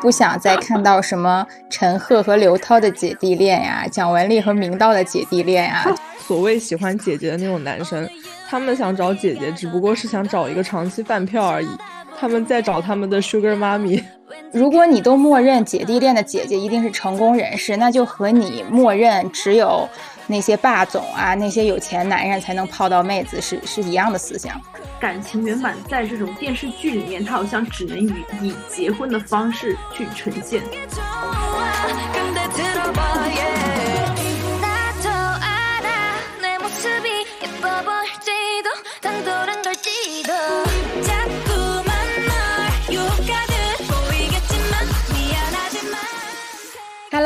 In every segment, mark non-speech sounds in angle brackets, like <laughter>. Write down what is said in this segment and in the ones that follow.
不想再看到什么陈赫和刘涛的姐弟恋呀，<laughs> 蒋雯丽和明道的姐弟恋呀。所谓喜欢姐姐的那种男生，他们想找姐姐，只不过是想找一个长期饭票而已。他们在找他们的 Sugar 妈咪。<laughs> 如果你都默认姐弟恋的姐姐一定是成功人士，那就和你默认只有那些霸总啊、那些有钱男人才能泡到妹子是是一样的思想。感情圆满在这种电视剧里面，它好像只能以以结婚的方式去呈现。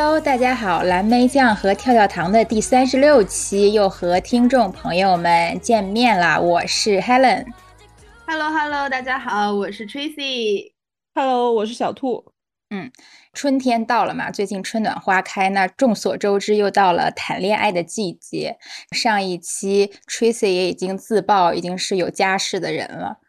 Hello，大家好，蓝莓酱和跳跳糖的第三十六期又和听众朋友们见面啦，我是 Helen。Hello，Hello，大家好，我是 Tracy。Hello，我是小兔。嗯，春天到了嘛，最近春暖花开，那众所周知又到了谈恋爱的季节。上一期 Tracy 也已经自曝已经是有家室的人了。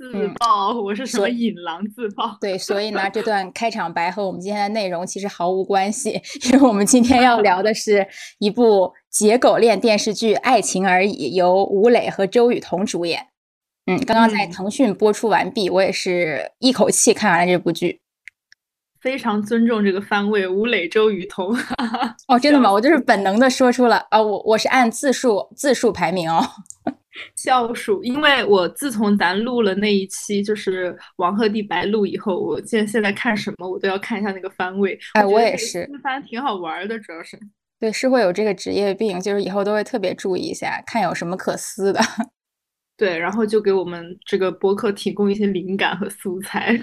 自爆，我是什么引狼自爆？对，所以呢，这段开场白和我们今天的内容其实毫无关系，因为我们今天要聊的是一部结狗恋电视剧《爱情而已》，由吴磊和周雨彤主演。嗯，刚刚在腾讯播出完毕，我也是一口气看完了这部剧。非常尊重这个番位，吴磊、周雨彤。哦，真的吗？我就是本能的说出了啊，我我是按字数字数排名哦。笑鼠，因为我自从咱录了那一期就是王鹤棣白鹿以后，我现现在看什么我都要看一下那个番位。哎，我也是，番挺好玩的，主要是。对，是会有这个职业病，就是以后都会特别注意一下，看有什么可撕的。<laughs> 对，然后就给我们这个博客提供一些灵感和素材。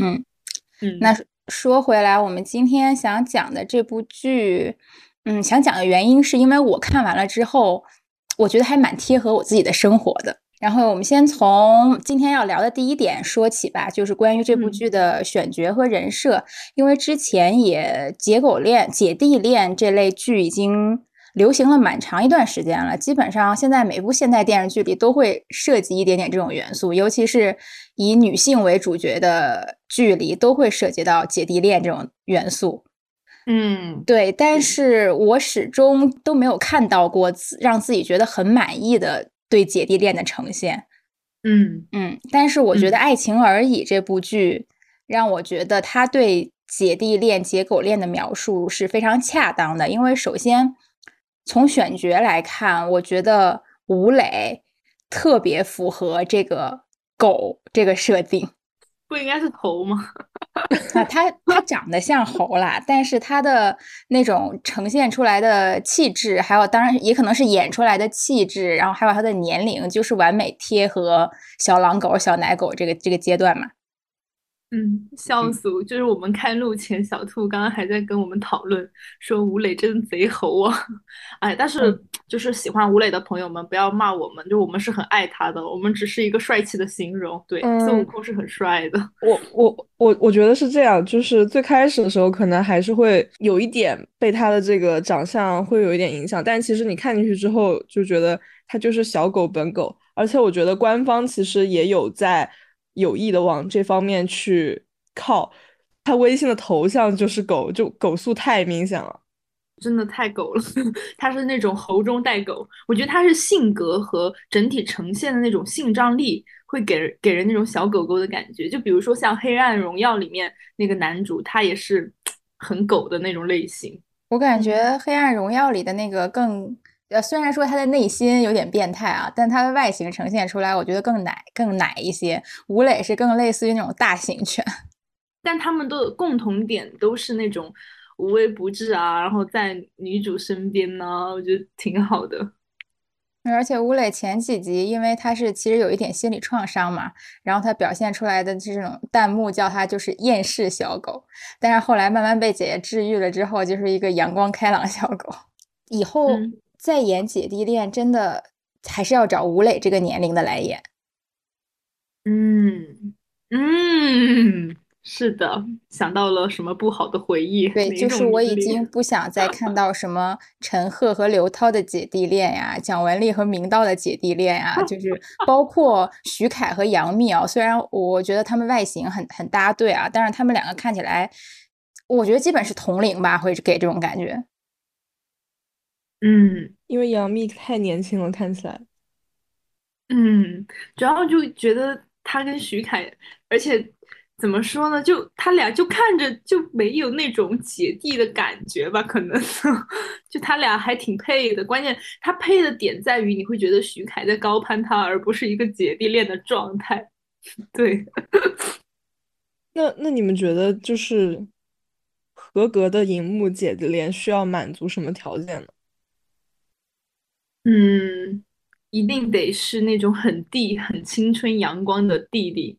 嗯 <laughs> 嗯，那说回来，我们今天想讲的这部剧，嗯，想讲的原因是因为我看完了之后。我觉得还蛮贴合我自己的生活的。然后我们先从今天要聊的第一点说起吧，就是关于这部剧的选角和人设。因为之前也姐狗恋、姐弟恋这类剧已经流行了蛮长一段时间了，基本上现在每部现代电视剧里都会涉及一点点这种元素，尤其是以女性为主角的剧里都会涉及到姐弟恋这种元素。嗯，对，但是我始终都没有看到过让自己觉得很满意的对姐弟恋的呈现。嗯嗯，但是我觉得《爱情而已》这部剧让我觉得他对姐弟恋、姐狗恋的描述是非常恰当的。因为首先从选角来看，我觉得吴磊特别符合这个狗这个设定。不应该是头吗？啊，他他长得像猴啦，但是他的那种呈现出来的气质，还有当然也可能是演出来的气质，然后还有他的年龄，就是完美贴合小狼狗、小奶狗这个这个阶段嘛。嗯，笑死！就是我们开录前，小兔刚刚还在跟我们讨论，说吴磊真的贼猴啊！哎，但是就是喜欢吴磊的朋友们不要骂我们，就我们是很爱他的，我们只是一个帅气的形容。对，孙悟空是很帅的。我我我我觉得是这样，就是最开始的时候可能还是会有一点被他的这个长相会有一点影响，但其实你看进去之后就觉得他就是小狗本狗，而且我觉得官方其实也有在。有意的往这方面去靠，他微信的头像就是狗，就狗素太明显了，真的太狗了。<laughs> 他是那种猴中带狗，我觉得他是性格和整体呈现的那种性张力，会给人给人那种小狗狗的感觉。就比如说像《黑暗荣耀》里面那个男主，他也是 <tsk> 很狗的那种类型。我感觉《黑暗荣耀》里的那个更。呃，虽然说他的内心有点变态啊，但他的外形呈现出来，我觉得更奶更奶一些。吴磊是更类似于那种大型犬，<laughs> 但他们都有共同点，都是那种无微不至啊，然后在女主身边呢，我觉得挺好的。而且吴磊前几集，因为他是其实有一点心理创伤嘛，然后他表现出来的这种弹幕叫他就是厌世小狗，但是后来慢慢被姐姐治愈了之后，就是一个阳光开朗小狗。<laughs> 以后。再演姐弟恋，真的还是要找吴磊这个年龄的来演。嗯嗯，<laughs> 是的，想到了什么不好的回忆？对，就是我已经不想再看 <laughs> 到什么陈赫和刘涛的姐弟恋呀，蒋雯丽和明道的姐弟恋呀，就是 <laughs> 包括徐凯和杨幂啊。虽然我觉得他们外形很很搭对啊，但是他们两个看起来，我觉得基本是同龄吧，会给这种感觉。嗯，因为杨幂太年轻了，看起来。嗯，主要就觉得他跟徐凯，而且。怎么说呢？就他俩就看着就没有那种姐弟的感觉吧？可能 <laughs> 就他俩还挺配的。关键他配的点在于，你会觉得徐凯在高攀他，而不是一个姐弟恋的状态。<laughs> 对。那那你们觉得，就是合格的荧幕姐弟恋需要满足什么条件呢？嗯，一定得是那种很弟、很青春阳光的弟弟。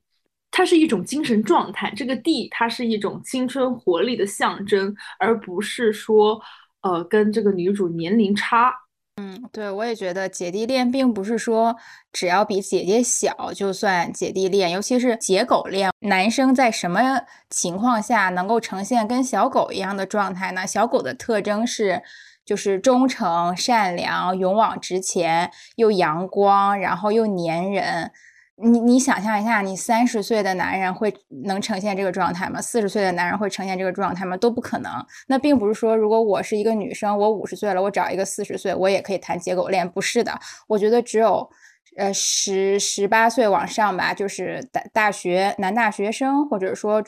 它是一种精神状态，这个地它是一种青春活力的象征，而不是说，呃，跟这个女主年龄差。嗯，对，我也觉得姐弟恋并不是说只要比姐姐小就算姐弟恋，尤其是姐狗恋，男生在什么情况下能够呈现跟小狗一样的状态呢？小狗的特征是就是忠诚、善良、勇往直前，又阳光，然后又粘人。你你想象一下，你三十岁的男人会能呈现这个状态吗？四十岁的男人会呈现这个状态吗？都不可能。那并不是说，如果我是一个女生，我五十岁了，我找一个四十岁，我也可以谈结狗恋，不是的。我觉得只有，呃，十十八岁往上吧，就是大大学男大学生，或者说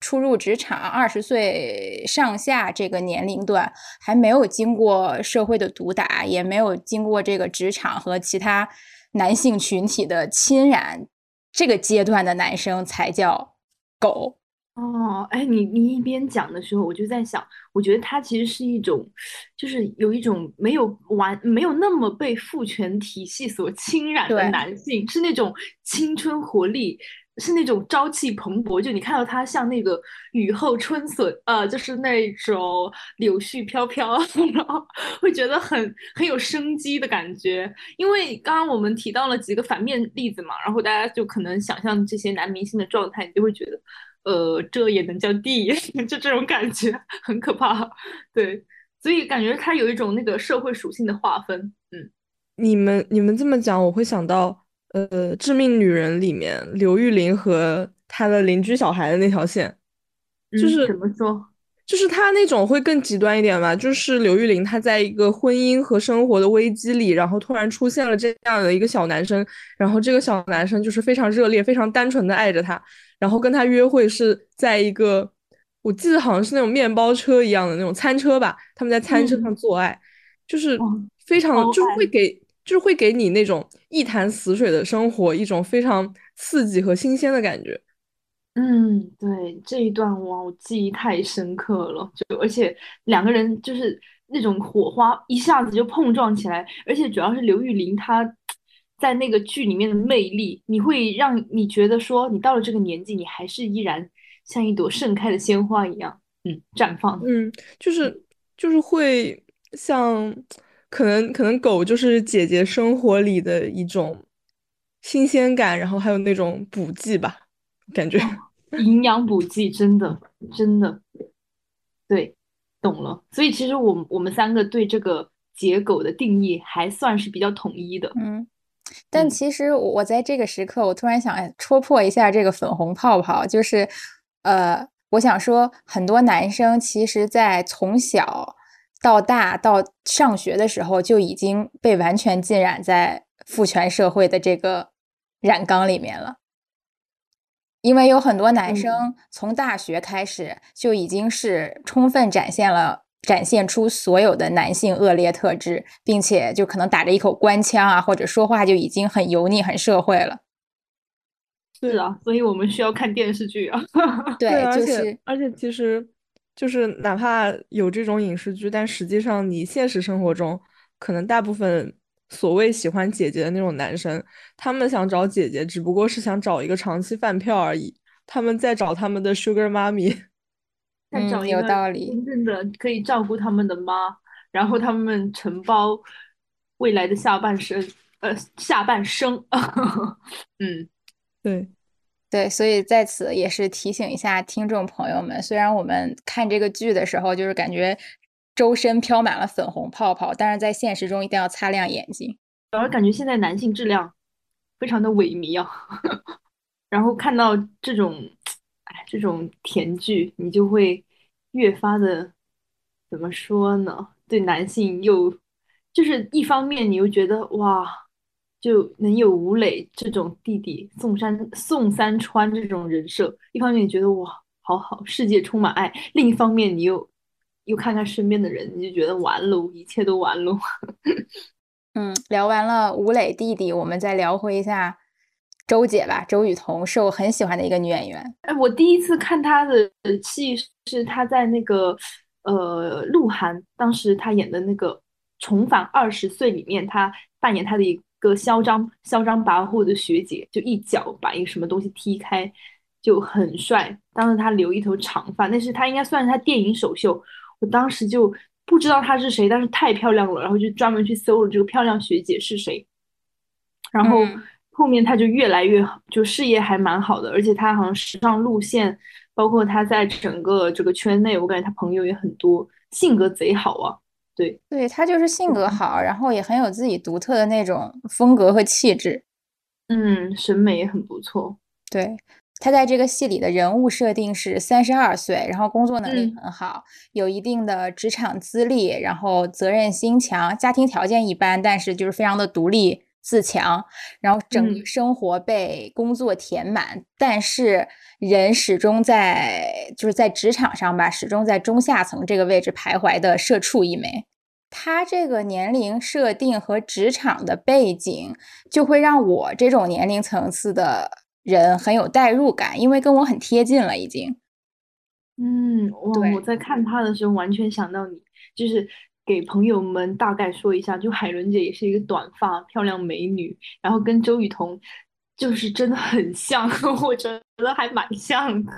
初入职场二十岁上下这个年龄段，还没有经过社会的毒打，也没有经过这个职场和其他。男性群体的侵染，这个阶段的男生才叫狗哦。哎，你你一边讲的时候，我就在想，我觉得他其实是一种，就是有一种没有完、没有那么被父权体系所侵染的男性，是那种青春活力。是那种朝气蓬勃，就你看到他像那个雨后春笋，呃，就是那种柳絮飘飘，<laughs> 然后会觉得很很有生机的感觉。因为刚刚我们提到了几个反面例子嘛，然后大家就可能想象这些男明星的状态，你就会觉得，呃，这也能叫弟？<laughs> 就这种感觉很可怕。对，所以感觉他有一种那个社会属性的划分。嗯，你们你们这么讲，我会想到。呃，致命女人里面，刘玉玲和她的邻居小孩的那条线，就是怎么说？就是她那种会更极端一点吧。就是刘玉玲她在一个婚姻和生活的危机里，然后突然出现了这样的一个小男生，然后这个小男生就是非常热烈、非常单纯的爱着她，然后跟她约会是在一个，我记得好像是那种面包车一样的那种餐车吧，他们在餐车上做爱，就是非常就是会给。就是会给你那种一潭死水的生活一种非常刺激和新鲜的感觉。嗯，对这一段哇，我记忆太深刻了。就而且两个人就是那种火花一下子就碰撞起来，而且主要是刘玉玲她在那个剧里面的魅力，你会让你觉得说你到了这个年纪，你还是依然像一朵盛开的鲜花一样，嗯，绽放。嗯，就是就是会像。可能可能狗就是姐姐生活里的一种新鲜感，然后还有那种补剂吧，感觉营养补剂，真的真的，对，懂了。所以其实我我们三个对这个解狗的定义还算是比较统一的。嗯，但其实我在这个时刻，我突然想戳破一下这个粉红泡泡，就是呃，我想说，很多男生其实，在从小。到大到上学的时候，就已经被完全浸染在父权社会的这个染缸里面了。因为有很多男生从大学开始就已经是充分展现了展现出所有的男性恶劣特质，并且就可能打着一口官腔啊，或者说话就已经很油腻、很社会了。是啊，所以我们需要看电视剧啊。<laughs> 对，而且而且其实。就是哪怕有这种影视剧，但实际上你现实生活中，可能大部分所谓喜欢姐姐的那种男生，他们想找姐姐，只不过是想找一个长期饭票而已。他们在找他们的 Sugar Mommy，<laughs> 在找一个真正的可以照顾他们的妈，然后他们承包未来的下半生，呃，下半生。<laughs> 嗯，对。对，所以在此也是提醒一下听众朋友们，虽然我们看这个剧的时候，就是感觉周身飘满了粉红泡泡，但是在现实中一定要擦亮眼睛。主要感觉现在男性质量非常的萎靡啊，<laughs> 然后看到这种，哎，这种甜剧，你就会越发的怎么说呢？对男性又就是一方面，你又觉得哇。就能有吴磊这种弟弟，宋山宋三川这种人设，一方面你觉得哇，好好，世界充满爱；另一方面你又又看看身边的人，你就觉得完喽，一切都完喽。<laughs> 嗯，聊完了吴磊弟弟，我们再聊回一下周姐吧。周雨彤是我很喜欢的一个女演员。哎，我第一次看她的戏是她在那个呃鹿晗，当时她演的那个《重返二十岁》里面，她扮演她的一。个嚣张嚣张跋扈的学姐，就一脚把一个什么东西踢开，就很帅。当时他留一头长发，那是他应该算是他电影首秀。我当时就不知道她是谁，但是太漂亮了，然后就专门去搜了这个漂亮学姐是谁。然后后面他就越来越好，就事业还蛮好的，而且他好像时尚路线，包括他在整个这个圈内，我感觉他朋友也很多，性格贼好啊。对，对他就是性格好，然后也很有自己独特的那种风格和气质，嗯，审美也很不错。对他在这个戏里的人物设定是三十二岁，然后工作能力很好，有一定的职场资历，然后责任心强，家庭条件一般，但是就是非常的独立自强，然后整个生活被工作填满，但是。人始终在就是在职场上吧，始终在中下层这个位置徘徊的社畜一枚。他这个年龄设定和职场的背景，就会让我这种年龄层次的人很有代入感，因为跟我很贴近了已经。嗯，我！我在看他的时候，完全想到你，就是给朋友们大概说一下，就海伦姐也是一个短发漂亮美女，然后跟周雨彤。就是真的很像，<laughs> 我觉得还蛮像的。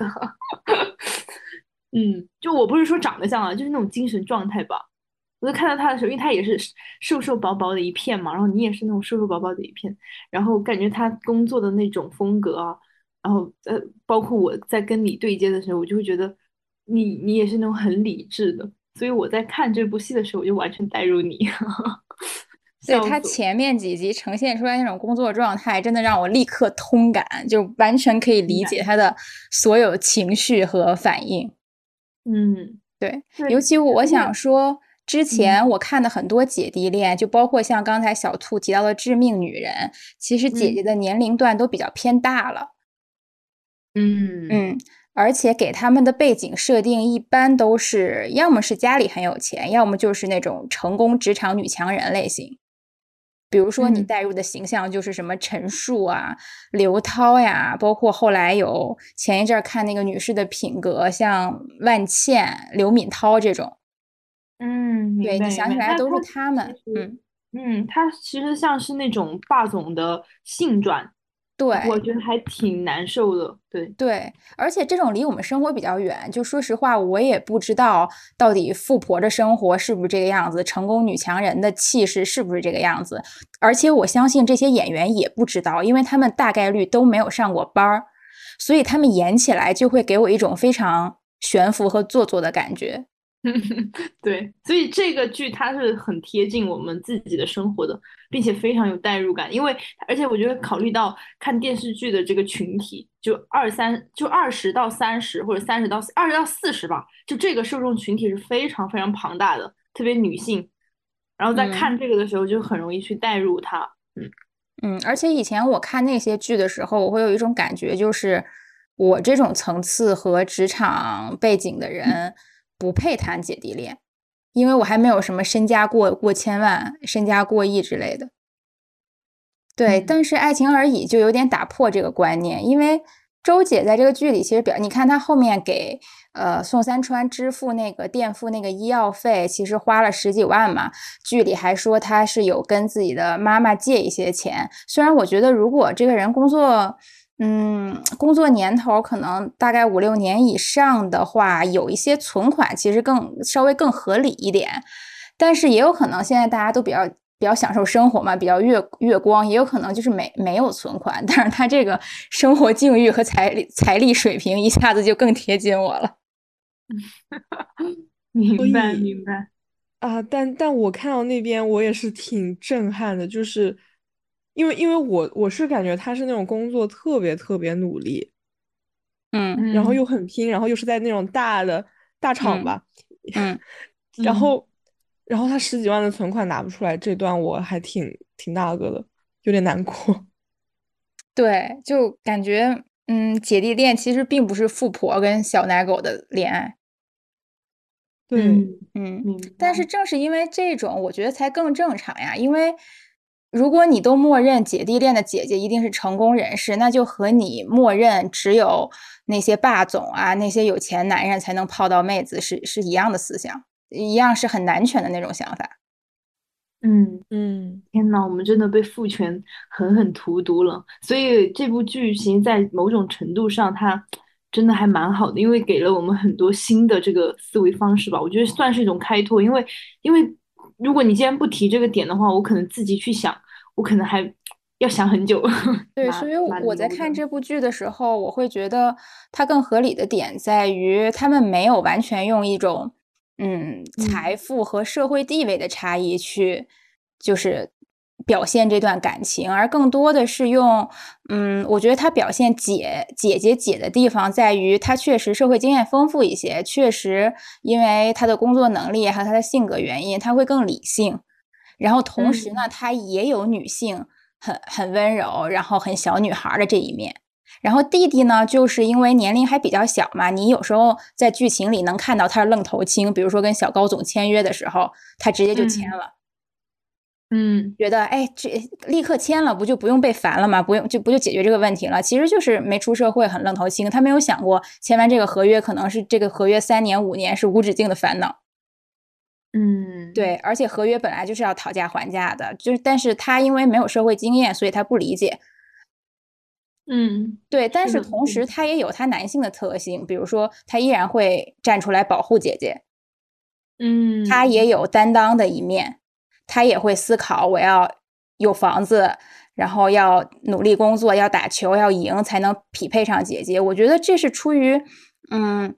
<laughs> 嗯，就我不是说长得像啊，就是那种精神状态吧。我在看到她的时候，因为她也是瘦瘦薄薄的一片嘛，然后你也是那种瘦瘦薄薄的一片，然后感觉她工作的那种风格啊，然后呃，包括我在跟你对接的时候，我就会觉得你你也是那种很理智的，所以我在看这部戏的时候，我就完全带入你。对他前面几集呈现出来那种工作状态，真的让我立刻通感，就完全可以理解他的所有情绪和反应。嗯，对，尤其我想说，之前我看的很多姐弟恋，就包括像刚才小兔提到的《致命女人》，其实姐姐的年龄段都比较偏大了。嗯嗯，而且给他们的背景设定一般都是要么是家里很有钱，要么就是那种成功职场女强人类型。比如说，你带入的形象就是什么陈数啊、刘涛呀，包括后来有前一阵看那个女士的品格，像万茜、刘敏涛这种。嗯，对你想起来都是他们。嗯嗯，他其实像是那种霸总的性转。对，我觉得还挺难受的。对对，而且这种离我们生活比较远，就说实话，我也不知道到底富婆的生活是不是这个样子，成功女强人的气势是不是这个样子。而且我相信这些演员也不知道，因为他们大概率都没有上过班儿，所以他们演起来就会给我一种非常悬浮和做作的感觉。<laughs> 对，所以这个剧它是很贴近我们自己的生活的，并且非常有代入感。因为而且我觉得考虑到看电视剧的这个群体，就二三就二十到三十或者三十到二十到四十吧，就这个受众群体是非常非常庞大的，特别女性。然后在看这个的时候，就很容易去代入它。嗯嗯，而且以前我看那些剧的时候，我会有一种感觉，就是我这种层次和职场背景的人。不配谈姐弟恋，因为我还没有什么身家过过千万、身家过亿之类的。对，但是爱情而已就有点打破这个观念，因为周姐在这个剧里其实表，你看她后面给呃宋三川支付那个垫付那个医药费，其实花了十几万嘛。剧里还说她是有跟自己的妈妈借一些钱，虽然我觉得如果这个人工作。嗯，工作年头可能大概五六年以上的话，有一些存款其实更稍微更合理一点，但是也有可能现在大家都比较比较享受生活嘛，比较月月光，也有可能就是没没有存款，但是他这个生活境遇和财力财力水平一下子就更贴近我了。<laughs> 明白明白啊，但但我看到那边我也是挺震撼的，就是因为因为我我是感觉他是那种工作特别特别努力，嗯，然后又很拼，然后又是在那种大的大厂吧，嗯，<laughs> 然后。然后他十几万的存款拿不出来，这段我还挺挺那个的，有点难过。<laughs> 对，就感觉，嗯，姐弟恋其实并不是富婆跟小奶狗的恋爱。对，嗯，但是正是因为这种，我觉得才更正常呀。因为如果你都默认姐弟恋的姐姐一定是成功人士，那就和你默认只有那些霸总啊、那些有钱男人才能泡到妹子是是一样的思想。一样是很男权的那种想法，嗯嗯，天呐，我们真的被父权狠狠荼毒了。所以这部剧其实，在某种程度上，它真的还蛮好的，因为给了我们很多新的这个思维方式吧。我觉得算是一种开拓，因为因为如果你既然不提这个点的话，我可能自己去想，我可能还要想很久。对，<laughs> 所以我在看这部剧的时候，我会觉得它更合理的点在于，他们没有完全用一种。嗯，财富和社会地位的差异去，就是表现这段感情，而更多的是用，嗯，我觉得他表现姐姐姐姐的地方在于，他确实社会经验丰富一些，确实因为他的工作能力还有他的性格原因，他会更理性，然后同时呢，他也有女性很很温柔，然后很小女孩的这一面。然后弟弟呢，就是因为年龄还比较小嘛，你有时候在剧情里能看到他是愣头青，比如说跟小高总签约的时候，他直接就签了，嗯，觉得哎，这立刻签了，不就不用被烦了吗？不用就不就解决这个问题了？其实就是没出社会，很愣头青，他没有想过签完这个合约，可能是这个合约三年五年是无止境的烦恼。嗯，对，而且合约本来就是要讨价还价的，就是但是他因为没有社会经验，所以他不理解。嗯，对，但是同时他也有他男性的特性，比如说他依然会站出来保护姐姐，嗯，他也有担当的一面，他也会思考我要有房子，然后要努力工作，要打球，要赢才能匹配上姐姐。我觉得这是出于嗯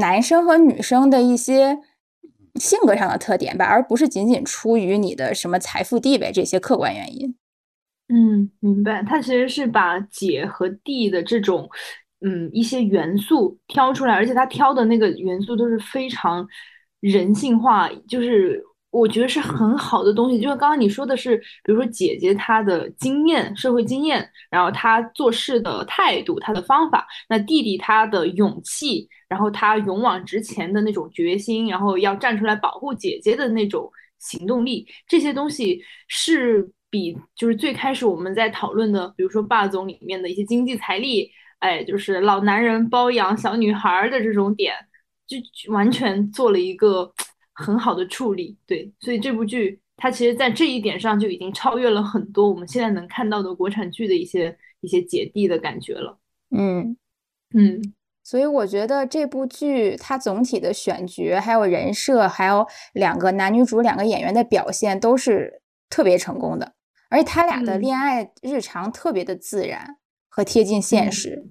男生和女生的一些性格上的特点吧，而不是仅仅出于你的什么财富地位这些客观原因。嗯，明白。他其实是把姐和弟的这种，嗯，一些元素挑出来，而且他挑的那个元素都是非常人性化，就是我觉得是很好的东西。就是刚刚你说的是，比如说姐姐她的经验、社会经验，然后她做事的态度、她的方法；那弟弟他的勇气，然后他勇往直前的那种决心，然后要站出来保护姐姐的那种行动力，这些东西是。比就是最开始我们在讨论的，比如说霸总里面的一些经济财力，哎，就是老男人包养小女孩的这种点，就完全做了一个很好的处理。对，所以这部剧它其实在这一点上就已经超越了很多我们现在能看到的国产剧的一些一些姐弟的感觉了。嗯嗯，所以我觉得这部剧它总体的选角、还有人设、还有两个男女主两个演员的表现都是特别成功的。而且他俩的恋爱日常特别的自然和贴近现实，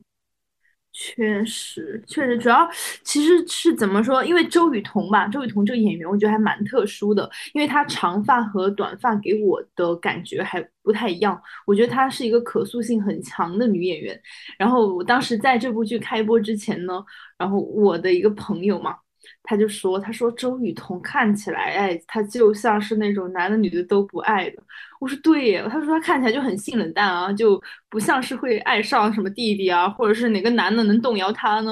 确实确实，主要其实是怎么说？因为周雨彤吧，周雨彤这个演员我觉得还蛮特殊的，因为她长发和短发给我的感觉还不太一样。我觉得她是一个可塑性很强的女演员。然后我当时在这部剧开播之前呢，然后我的一个朋友嘛。他就说：“他说周雨彤看起来，哎，她就像是那种男的女的都不爱的。”我说：“对耶。”他说：“他看起来就很性冷淡啊，就不像是会爱上什么弟弟啊，或者是哪个男的能动摇他呢？”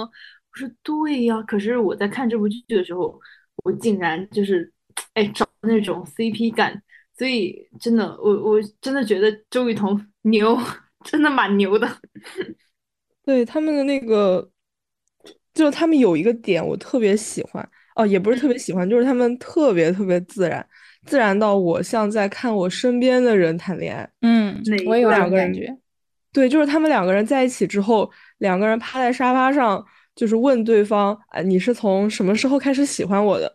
我说：“对呀。”可是我在看这部剧的时候，我竟然就是，哎，找那种 CP 感。所以真的，我我真的觉得周雨彤牛，<laughs> 真的蛮牛的。<laughs> 对他们的那个。就他们有一个点我特别喜欢哦，也不是特别喜欢，就是他们特别特别自然，自然到我像在看我身边的人谈恋爱。嗯，我也有两个感觉。对，就是他们两个人在一起之后，两个人趴在沙发上，就是问对方：“啊，你是从什么时候开始喜欢我的？”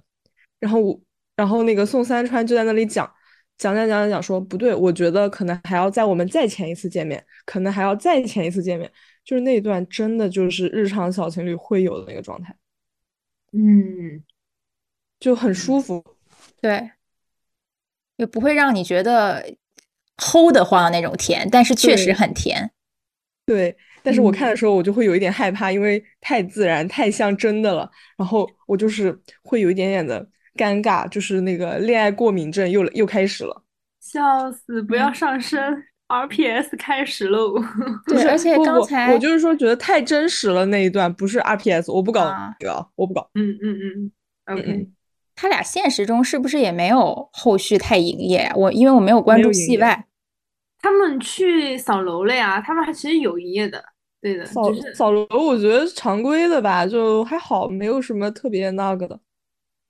然后我，然后那个宋三川就在那里讲，讲讲讲讲讲说不对，我觉得可能还要在我们再前一次见面，可能还要再前一次见面，就是那段真的就是日常小情侣会有的那个状态，嗯，就很舒服，对，也不会让你觉得齁的慌那种甜，但是确实很甜，对。但是我看的时候，我就会有一点害怕，因为太自然、太像真的了。然后我就是会有一点点的尴尬，就是那个恋爱过敏症又又开始了。笑死！不要上升，RPS 开始喽。<laughs> 对，而且刚才我就是说觉得太真实了那一段，不是 RPS，我不搞这个，我不搞。嗯嗯嗯，OK。他俩现实中是不是也没有后续太营业？我因为我没有关注戏外。他们去扫楼了呀，他们还其实有营业的。对的，扫扫楼，我觉得常规的吧，就还好，没有什么特别那个的。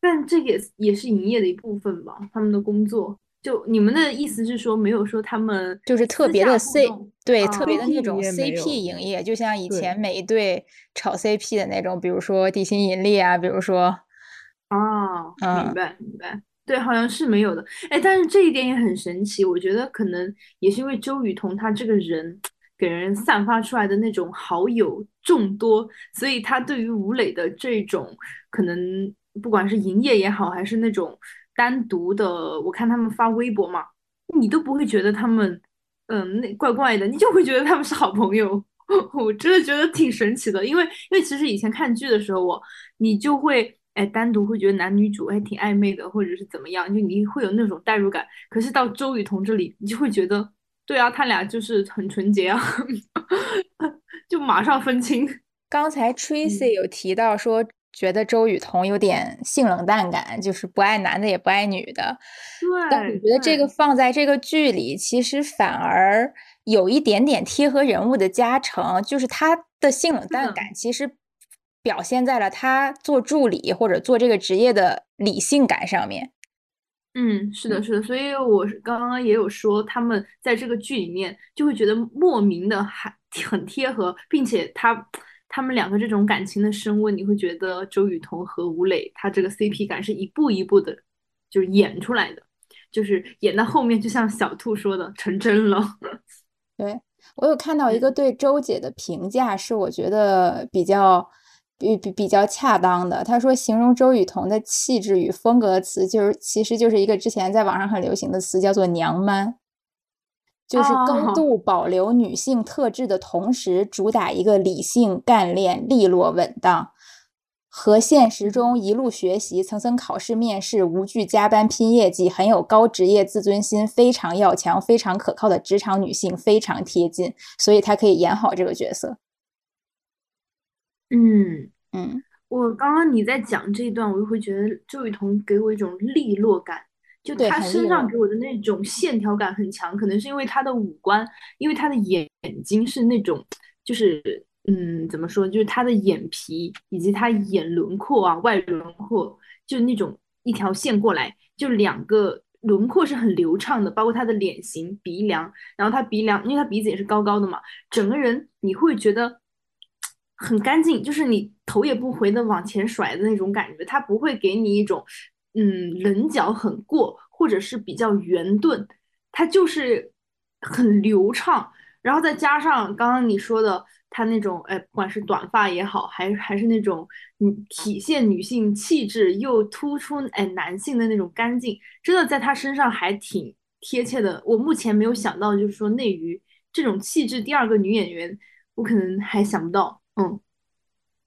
但这个也也是营业的一部分吧，他们的工作。就你们的意思是说，没有说他们就是特别的 C，对，特别的那种 CP 营业，就像以前每一对炒 CP 的那种，比如说地心引力啊，比如说啊，明白明白，对，好像是没有的。哎，但是这一点也很神奇，我觉得可能也是因为周雨彤她这个人。给人散发出来的那种好友众多，所以他对于吴磊的这种可能，不管是营业也好，还是那种单独的，我看他们发微博嘛，你都不会觉得他们，嗯，那怪怪的，你就会觉得他们是好朋友。<laughs> 我真的觉得挺神奇的，因为因为其实以前看剧的时候，我你就会哎单独会觉得男女主还挺暧昧的，或者是怎么样，就你会有那种代入感。可是到周雨彤这里，你就会觉得。对啊，他俩就是很纯洁啊，<laughs> 就马上分清。刚才 Tracy 有提到说，觉得周雨彤有点性冷淡感，就是不爱男的也不爱女的。对，但我觉得这个放在这个剧里，其实反而有一点点贴合人物的加成，就是他的性冷淡感其实表现在了他做助理或者做这个职业的理性感上面。嗯，是的，是的，所以我刚刚也有说，他们在这个剧里面就会觉得莫名的还很贴合，并且他他们两个这种感情的升温，你会觉得周雨彤和吴磊他这个 CP 感是一步一步的，就是演出来的，就是演到后面就像小兔说的成真了。<laughs> 对我有看到一个对周姐的评价，是我觉得比较。比比比较恰当的，他说形容周雨彤的气质与风格词，就是其实就是一个之前在网上很流行的词，叫做“娘 man”，就是高。度保留女性特质的同时，主打一个理性、干练、利落、稳当，和现实中一路学习、层层考试、面试、无惧加班拼业绩、很有高职业自尊心、非常要强、非常可靠的职场女性非常贴近，所以她可以演好这个角色。嗯嗯，我刚刚你在讲这一段，我就会觉得周雨彤给我一种利落感，就他身上给我的那种线条感很强，可能是因为他的五官，因为他的眼睛是那种，就是嗯，怎么说，就是他的眼皮以及他眼轮廓啊，外轮廓，就那种一条线过来，就两个轮廓是很流畅的，包括他的脸型、鼻梁，然后他鼻梁，因为他鼻子也是高高的嘛，整个人你会觉得。很干净，就是你头也不回的往前甩的那种感觉，他不会给你一种，嗯，棱角很过或者是比较圆钝，它就是很流畅。然后再加上刚刚你说的，它那种，哎，不管是短发也好，还还是那种，嗯，体现女性气质又突出，哎，男性的那种干净，真的在她身上还挺贴切的。我目前没有想到，就是说内娱这种气质，第二个女演员，我可能还想不到。嗯，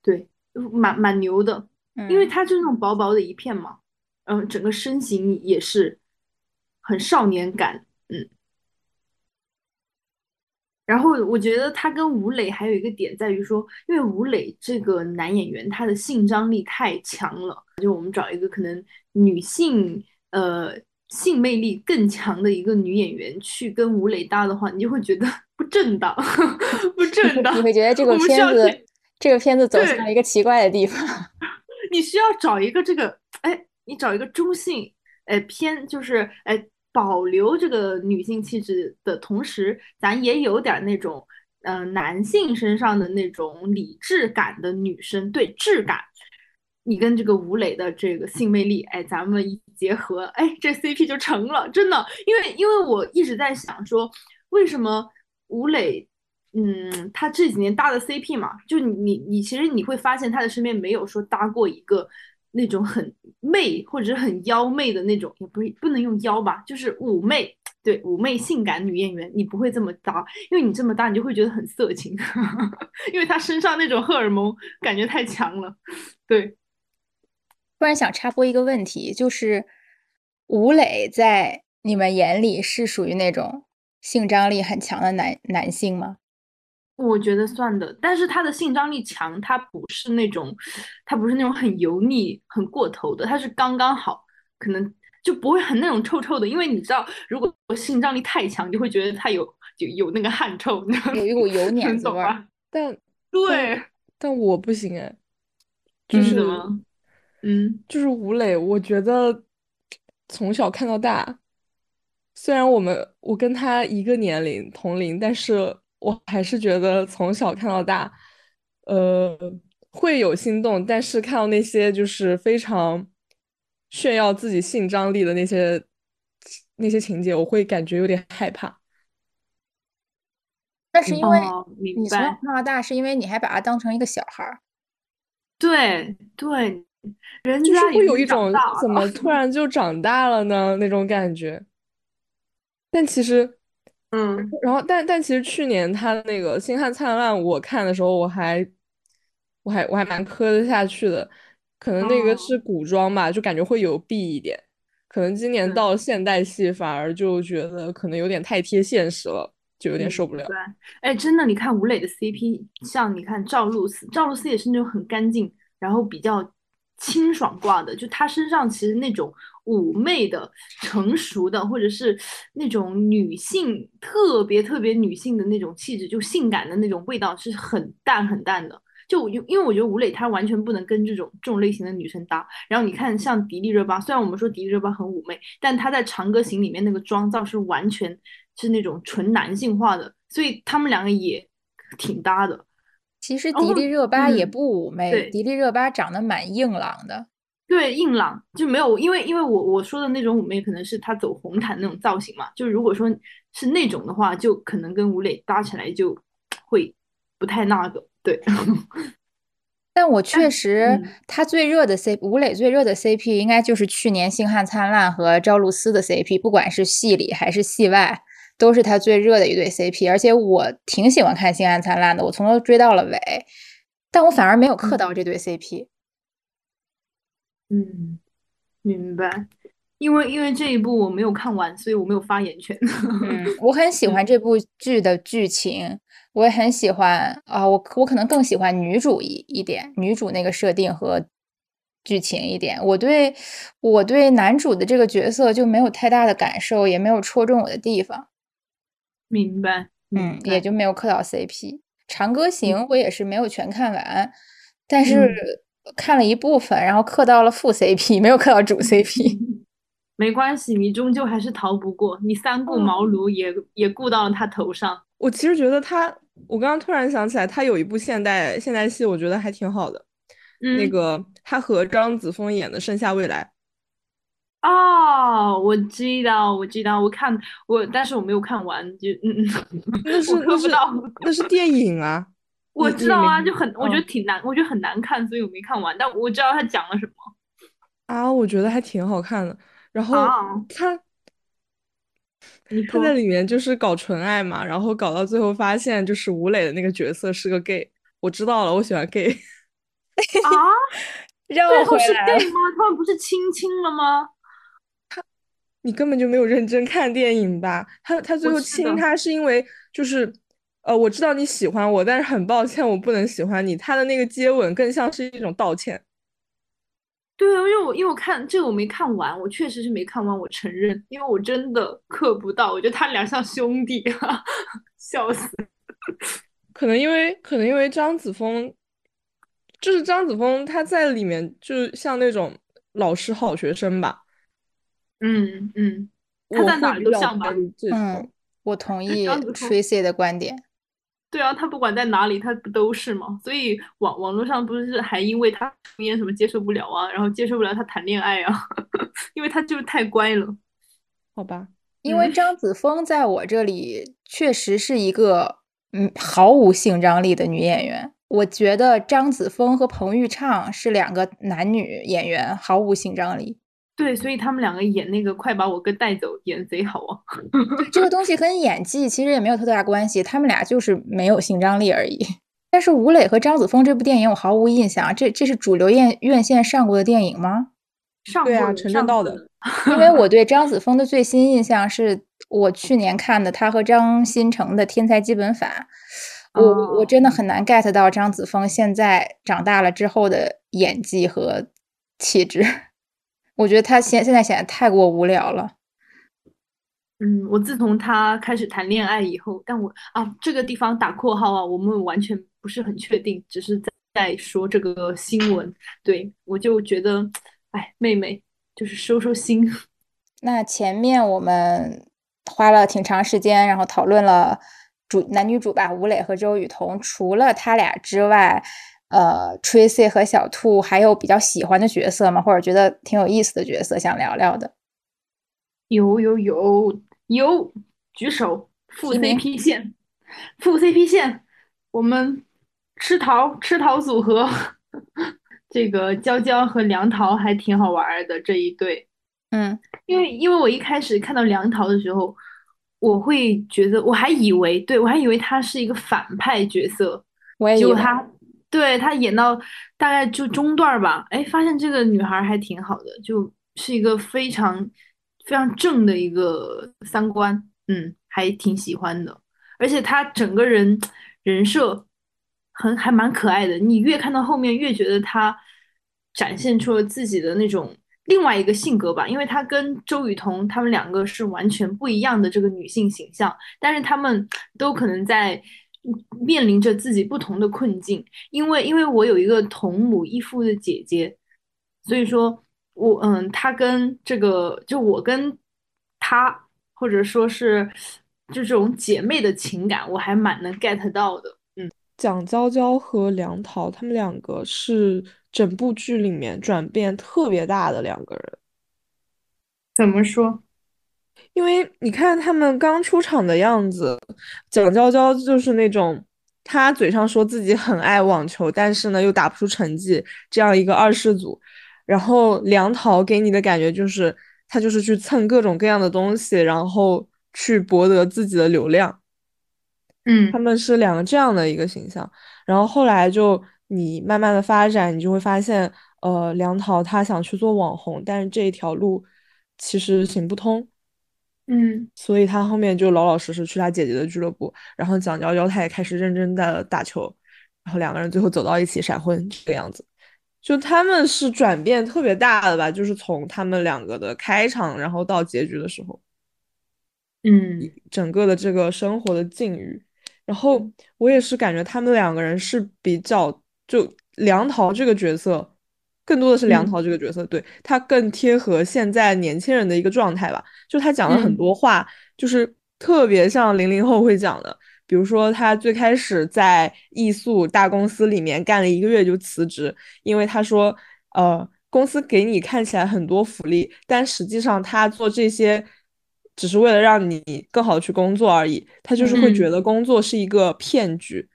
对，蛮蛮牛的，因为她就那种薄薄的一片嘛，嗯，整个身形也是很少年感，嗯。然后我觉得他跟吴磊还有一个点在于说，因为吴磊这个男演员他的性张力太强了，就我们找一个可能女性呃性魅力更强的一个女演员去跟吴磊搭的话，你就会觉得。不正当，<laughs> 不正当。你会觉得这个片子，这个片子走向了一个奇怪的地方。<laughs> 你需要找一个这个，哎，你找一个中性，哎，偏就是哎，保留这个女性气质的同时，咱也有点那种，嗯，男性身上的那种理智感的女生，对，质感。你跟这个吴磊的这个性魅力，哎，咱们一结合，哎，这 CP 就成了，真的。因为因为我一直在想说，为什么吴磊，嗯，他这几年搭的 CP 嘛，就你你其实你会发现他的身边没有说搭过一个那种很媚或者很妖媚的那种，也不不能用妖吧，就是妩媚。对妩媚性感女演员，你不会这么搭，因为你这么搭，你就会觉得很色情，<laughs> 因为她身上那种荷尔蒙感觉太强了。对，突然想插播一个问题，就是吴磊在你们眼里是属于那种性张力很强的男男性吗？我觉得算的，但是他的性张力强，他不是那种，他不是那种很油腻、很过头的，他是刚刚好，可能。就不会很那种臭臭的，因为你知道，如果性张力太强，就会觉得它有就有那个汗臭，有一股油黏子味儿。但对，但我不行哎，就是嗯，就是吴磊，我觉得从小看到大，虽然我们我跟他一个年龄同龄，但是我还是觉得从小看到大，呃，会有心动，但是看到那些就是非常。炫耀自己性张力的那些那些情节，我会感觉有点害怕。但是因为你从小看到大，是因为你还把他当成一个小孩儿。对对，人家就是会有一种怎么突然就长大了呢那种感觉。但其实，嗯，然后但但其实去年他那个《星汉灿烂》，我看的时候我还我还我还蛮磕得下去的。可能那个是古装吧，就感觉会有弊一点。可能今年到现代戏，反而就觉得可能有点太贴现实了，就有点受不了。对，哎，真的，你看吴磊的 CP，像你看赵露思，赵露思也是那种很干净，然后比较清爽挂的，就她身上其实那种妩媚的、成熟的，或者是那种女性特别特别女性的那种气质，就性感的那种味道是很淡很淡的。就因因为我觉得吴磊他完全不能跟这种这种类型的女生搭。然后你看像迪丽热巴，虽然我们说迪丽热巴很妩媚，但她在《长歌行》里面那个妆造是完全是那种纯男性化的，所以他们两个也挺搭的。其实迪丽热巴也不妩媚，迪丽热巴长得蛮硬朗的。对，硬朗就没有，因为因为我我说的那种妩媚可能是她走红毯那种造型嘛，就如果说是那种的话，就可能跟吴磊搭起来就会不太那个。对，<laughs> 但我确实，他最热的 C 吴磊最热的 CP 应该就是去年《星汉灿烂》和赵露思的 CP，不管是戏里还是戏外，都是他最热的一对 CP。而且我挺喜欢看《星汉灿烂》的，我从头追到了尾，但我反而没有磕到这对 CP。嗯，明白。因为因为这一部我没有看完，所以我没有发言权。嗯，我很喜欢这部剧的剧情。我也很喜欢啊，我我可能更喜欢女主一一点，女主那个设定和剧情一点。我对我对男主的这个角色就没有太大的感受，也没有戳中我的地方。明白，嗯，也就没有磕到 CP。《长歌行》我也是没有全看完，但是看了一部分，然后磕到了副 CP，没有磕到主 CP。<laughs> 没关系，你终究还是逃不过，你三顾茅庐也也顾到了他头上。我其实觉得他。我刚刚突然想起来，他有一部现代现代戏，我觉得还挺好的。那个他和张子枫演的《盛夏未来》。哦，我知道，我知道，我看我，但是我没有看完，就嗯嗯。那 <laughs> 是那是那是电影啊。我知道啊，就很我觉得挺难，我觉得很难看，所以我没看完。但我知道他讲了什么。啊，我觉得还挺好看的。然后他。<laughs> 他在里面就是搞纯爱嘛，然后搞到最后发现就是吴磊的那个角色是个 gay。我知道了，我喜欢 gay。啊？<laughs> 让我回来。gay 吗？他们不是亲亲了吗？他，你根本就没有认真看电影吧？他他最后亲他是因为就是呃，我知道你喜欢我，但是很抱歉我不能喜欢你。他的那个接吻更像是一种道歉。对啊，因为我因为我看这个我没看完，我确实是没看完，我承认，因为我真的磕不到，我觉得他俩像兄弟，笑死。<laughs> 可能因为可能因为张子枫，就是张子枫他在里面就像那种老师好学生吧。嗯嗯，他在哪都像吧。嗯，我同意 Tracy 的观点。对啊，他不管在哪里，他不都是吗？所以网网络上不是还因为他抽烟什么接受不了啊，然后接受不了他谈恋爱啊，<laughs> 因为他就是太乖了。好吧，因为张子枫在我这里确实是一个嗯毫无性张力的女演员。我觉得张子枫和彭昱畅是两个男女演员，毫无性张力。对，所以他们两个演那个《快把我哥带走》演贼好啊。<laughs> 这个东西跟演技其实也没有特大关系，他们俩就是没有性张力而已。<laughs> 但是吴磊和张子枫这部电影我毫无印象，这这是主流院院线上过的电影吗？上过啊，陈正道的。因为我对张子枫的最新印象是我去年看的他和张新成的《天才基本法》，我我真的很难 get 到张子枫现在长大了之后的演技和气质。我觉得他现现在显得太过无聊了。嗯，我自从他开始谈恋爱以后，但我啊，这个地方打括号啊，我们完全不是很确定，只是在在说这个新闻。对我就觉得，哎，妹妹就是收收心。<laughs> 那前面我们花了挺长时间，然后讨论了主男女主吧，吴磊和周雨彤。除了他俩之外。呃，Tracy 和小兔还有比较喜欢的角色吗？或者觉得挺有意思的角色想聊聊的？有有有有，举手！副 CP 线，副 CP 线，我们吃桃吃桃组合，<laughs> 这个娇娇和梁桃还挺好玩的这一对。嗯，因为因为我一开始看到梁桃的时候，我会觉得我还以为，对我还以为他是一个反派角色，我也以为他。对他演到大概就中段吧，哎，发现这个女孩还挺好的，就是一个非常非常正的一个三观，嗯，还挺喜欢的。而且她整个人人设很还蛮可爱的，你越看到后面越觉得她展现出了自己的那种另外一个性格吧，因为她跟周雨彤她们两个是完全不一样的这个女性形象，但是她们都可能在。面临着自己不同的困境，因为因为我有一个同母异父的姐姐，所以说我嗯，她跟这个就我跟她或者说是就这种姐妹的情感，我还蛮能 get 到的。嗯，蒋娇娇和梁桃他们两个是整部剧里面转变特别大的两个人。怎么说？因为你看他们刚出场的样子，蒋娇娇就是那种，她嘴上说自己很爱网球，但是呢又打不出成绩这样一个二世祖。然后梁桃给你的感觉就是，她就是去蹭各种各样的东西，然后去博得自己的流量。嗯，他们是两个这样的一个形象。然后后来就你慢慢的发展，你就会发现，呃，梁桃她想去做网红，但是这一条路其实行不通。嗯，所以他后面就老老实实去他姐姐的俱乐部，然后蒋娇娇她也开始认真的打球，然后两个人最后走到一起闪婚这个样子，就他们是转变特别大的吧，就是从他们两个的开场，然后到结局的时候，嗯，整个的这个生活的境遇，然后我也是感觉他们两个人是比较就梁桃这个角色。更多的是梁桃这个角色，对他更贴合现在年轻人的一个状态吧。就他讲了很多话，就是特别像零零后会讲的。比如说，他最开始在艺速大公司里面干了一个月就辞职，因为他说，呃，公司给你看起来很多福利，但实际上他做这些只是为了让你更好的去工作而已。他就是会觉得工作是一个骗局。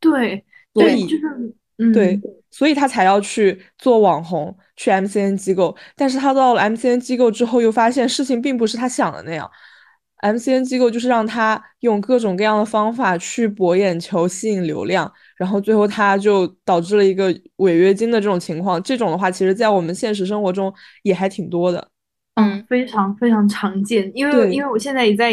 对，所以就是，嗯，对。所以他才要去做网红，去 MCN 机构。但是他到了 MCN 机构之后，又发现事情并不是他想的那样。MCN 机构就是让他用各种各样的方法去博眼球、吸引流量，然后最后他就导致了一个违约金的这种情况。这种的话，其实在我们现实生活中也还挺多的。嗯，非常非常常见。因为因为我现在也在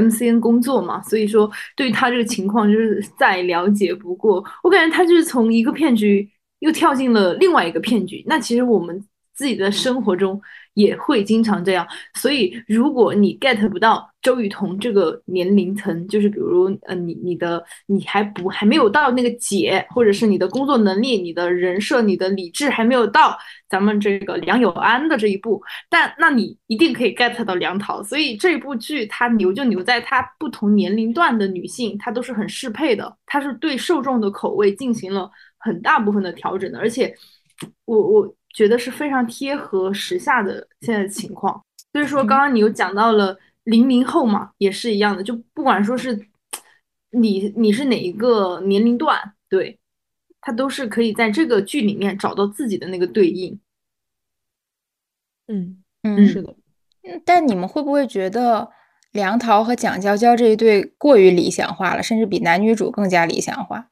MCN 工作嘛，所以说对他这个情况就是再了解不过。我感觉他就是从一个骗局。又跳进了另外一个骗局。那其实我们自己的生活中也会经常这样。所以，如果你 get 不到周雨彤这个年龄层，就是比如，呃，你你的你还不还没有到那个姐，或者是你的工作能力、你的人设、你的理智还没有到咱们这个梁永安的这一步，但那你一定可以 get 到梁桃。所以这部剧它牛就牛在它不同年龄段的女性，它都是很适配的，它是对受众的口味进行了很大部分的调整的，而且我我。觉得是非常贴合时下的现在的情况，所以说刚刚你又讲到了零零后嘛，也是一样的，就不管说是你你是哪一个年龄段，对他都是可以在这个剧里面找到自己的那个对应。嗯嗯，是的。但你们会不会觉得梁桃和蒋娇娇这一对过于理想化了，甚至比男女主更加理想化？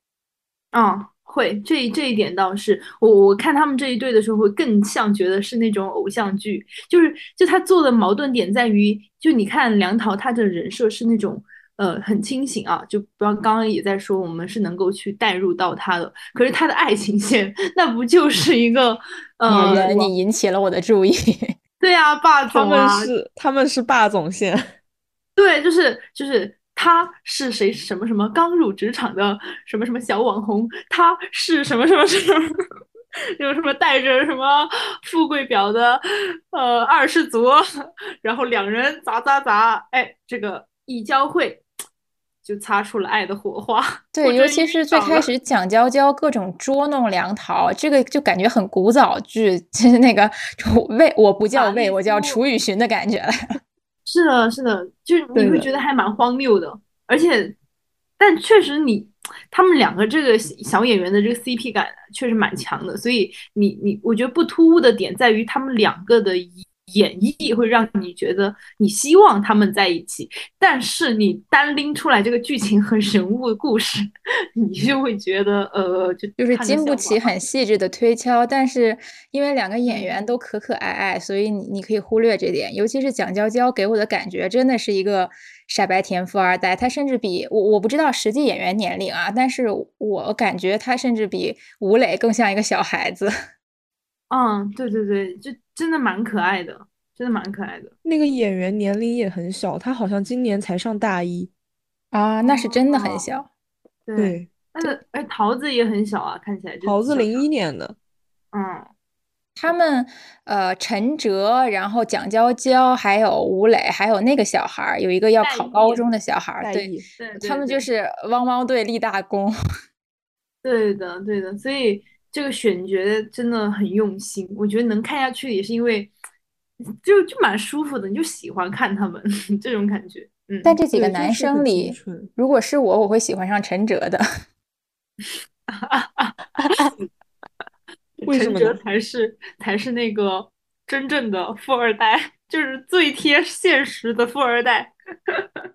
啊。会，这这一点倒是我我看他们这一对的时候，会更像觉得是那种偶像剧，就是就他做的矛盾点在于，就你看梁桃他的人设是那种呃很清醒啊，就不要刚刚也在说我们是能够去带入到他的，可是他的爱情线那不就是一个呃，你引起了我的注意，对啊，霸总啊，他们是他们是霸总线，对，就是就是。他是谁？什么什么刚入职场的什么什么小网红？他是什么什么什么？<laughs> 有什么带着什么富贵表的呃二世祖？然后两人砸砸砸，哎，这个一交汇就擦出了爱的火花。<laughs> 对，尤其是最开始蒋娇娇各种捉弄梁桃，这个就感觉很古早剧，就是那个 <laughs> 魏我不叫魏，我叫楚雨荨的感觉了。是的，是的，就是你会觉得还蛮荒谬的，而且，但确实你他们两个这个小演员的这个 CP 感确实蛮强的，所以你你我觉得不突兀的点在于他们两个的一。演绎会让你觉得你希望他们在一起，但是你单拎出来这个剧情和人物故事，你就会觉得呃，就就是经不起很细致的推敲。但是因为两个演员都可可爱爱，所以你你可以忽略这点。尤其是蒋娇娇给我的感觉，真的是一个傻白甜富二代。她甚至比我我不知道实际演员年龄啊，但是我感觉她甚至比吴磊更像一个小孩子。嗯，对对对，就真的蛮可爱的，真的蛮可爱的。那个演员年龄也很小，他好像今年才上大一啊，那是真的很小。对，那哎，桃子也很小啊，看起来。桃子零一年的。嗯，他们呃，陈哲，然后蒋娇娇，还有吴磊，还有那个小孩儿，有一个要考高中的小孩儿，对，他们就是汪汪队立大功。<laughs> 对的，对的，所以。这个选角真的很用心，我觉得能看下去也是因为就就蛮舒服的，你就喜欢看他们 <laughs> 这种感觉。嗯，但这几个男生里，如果是我，我会喜欢上陈哲的。<laughs> 陈哲才是才是那个真正的富二代，<laughs> 就是最贴现实的富二代。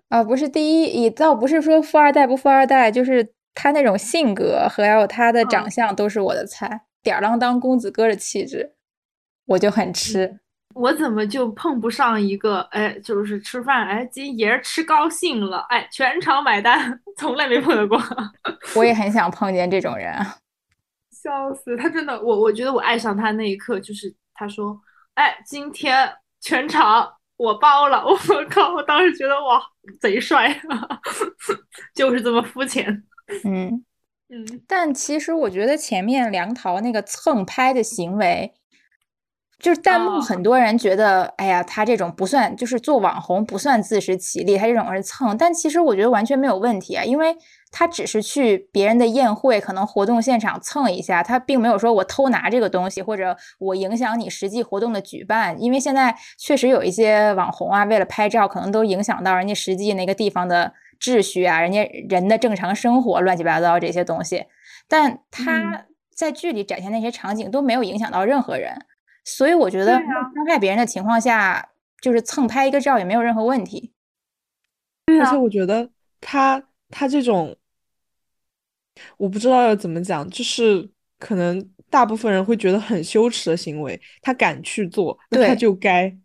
啊，不是第一，也倒不是说富二代不富二代，就是。他那种性格和还有他的长相都是我的菜，吊儿郎当公子哥的气质，我就很吃。我怎么就碰不上一个？哎，就是吃饭，哎，今爷吃高兴了，哎，全场买单，<laughs> 从来没碰到过。我也很想碰见这种人，<laughs> 笑死他！真的，我我觉得我爱上他那一刻，就是他说，哎，今天全场我包了。我靠！我当时觉得哇，贼帅，<laughs> 就是这么肤浅。嗯 <laughs> 嗯，但其实我觉得前面梁桃那个蹭拍的行为，就是弹幕很多人觉得，哎呀，他这种不算，就是做网红不算自食其力，他这种是蹭。但其实我觉得完全没有问题啊，因为他只是去别人的宴会，可能活动现场蹭一下，他并没有说我偷拿这个东西，或者我影响你实际活动的举办。因为现在确实有一些网红啊，为了拍照，可能都影响到人家实际那个地方的。秩序啊，人家人的正常生活，乱七八糟这些东西，但他在剧里展现那些场景都没有影响到任何人，所以我觉得伤害别人的情况下，就是蹭拍一个照也没有任何问题。而且我觉得他他这种，我不知道要怎么讲，就是可能大部分人会觉得很羞耻的行为，他敢去做，那他就该。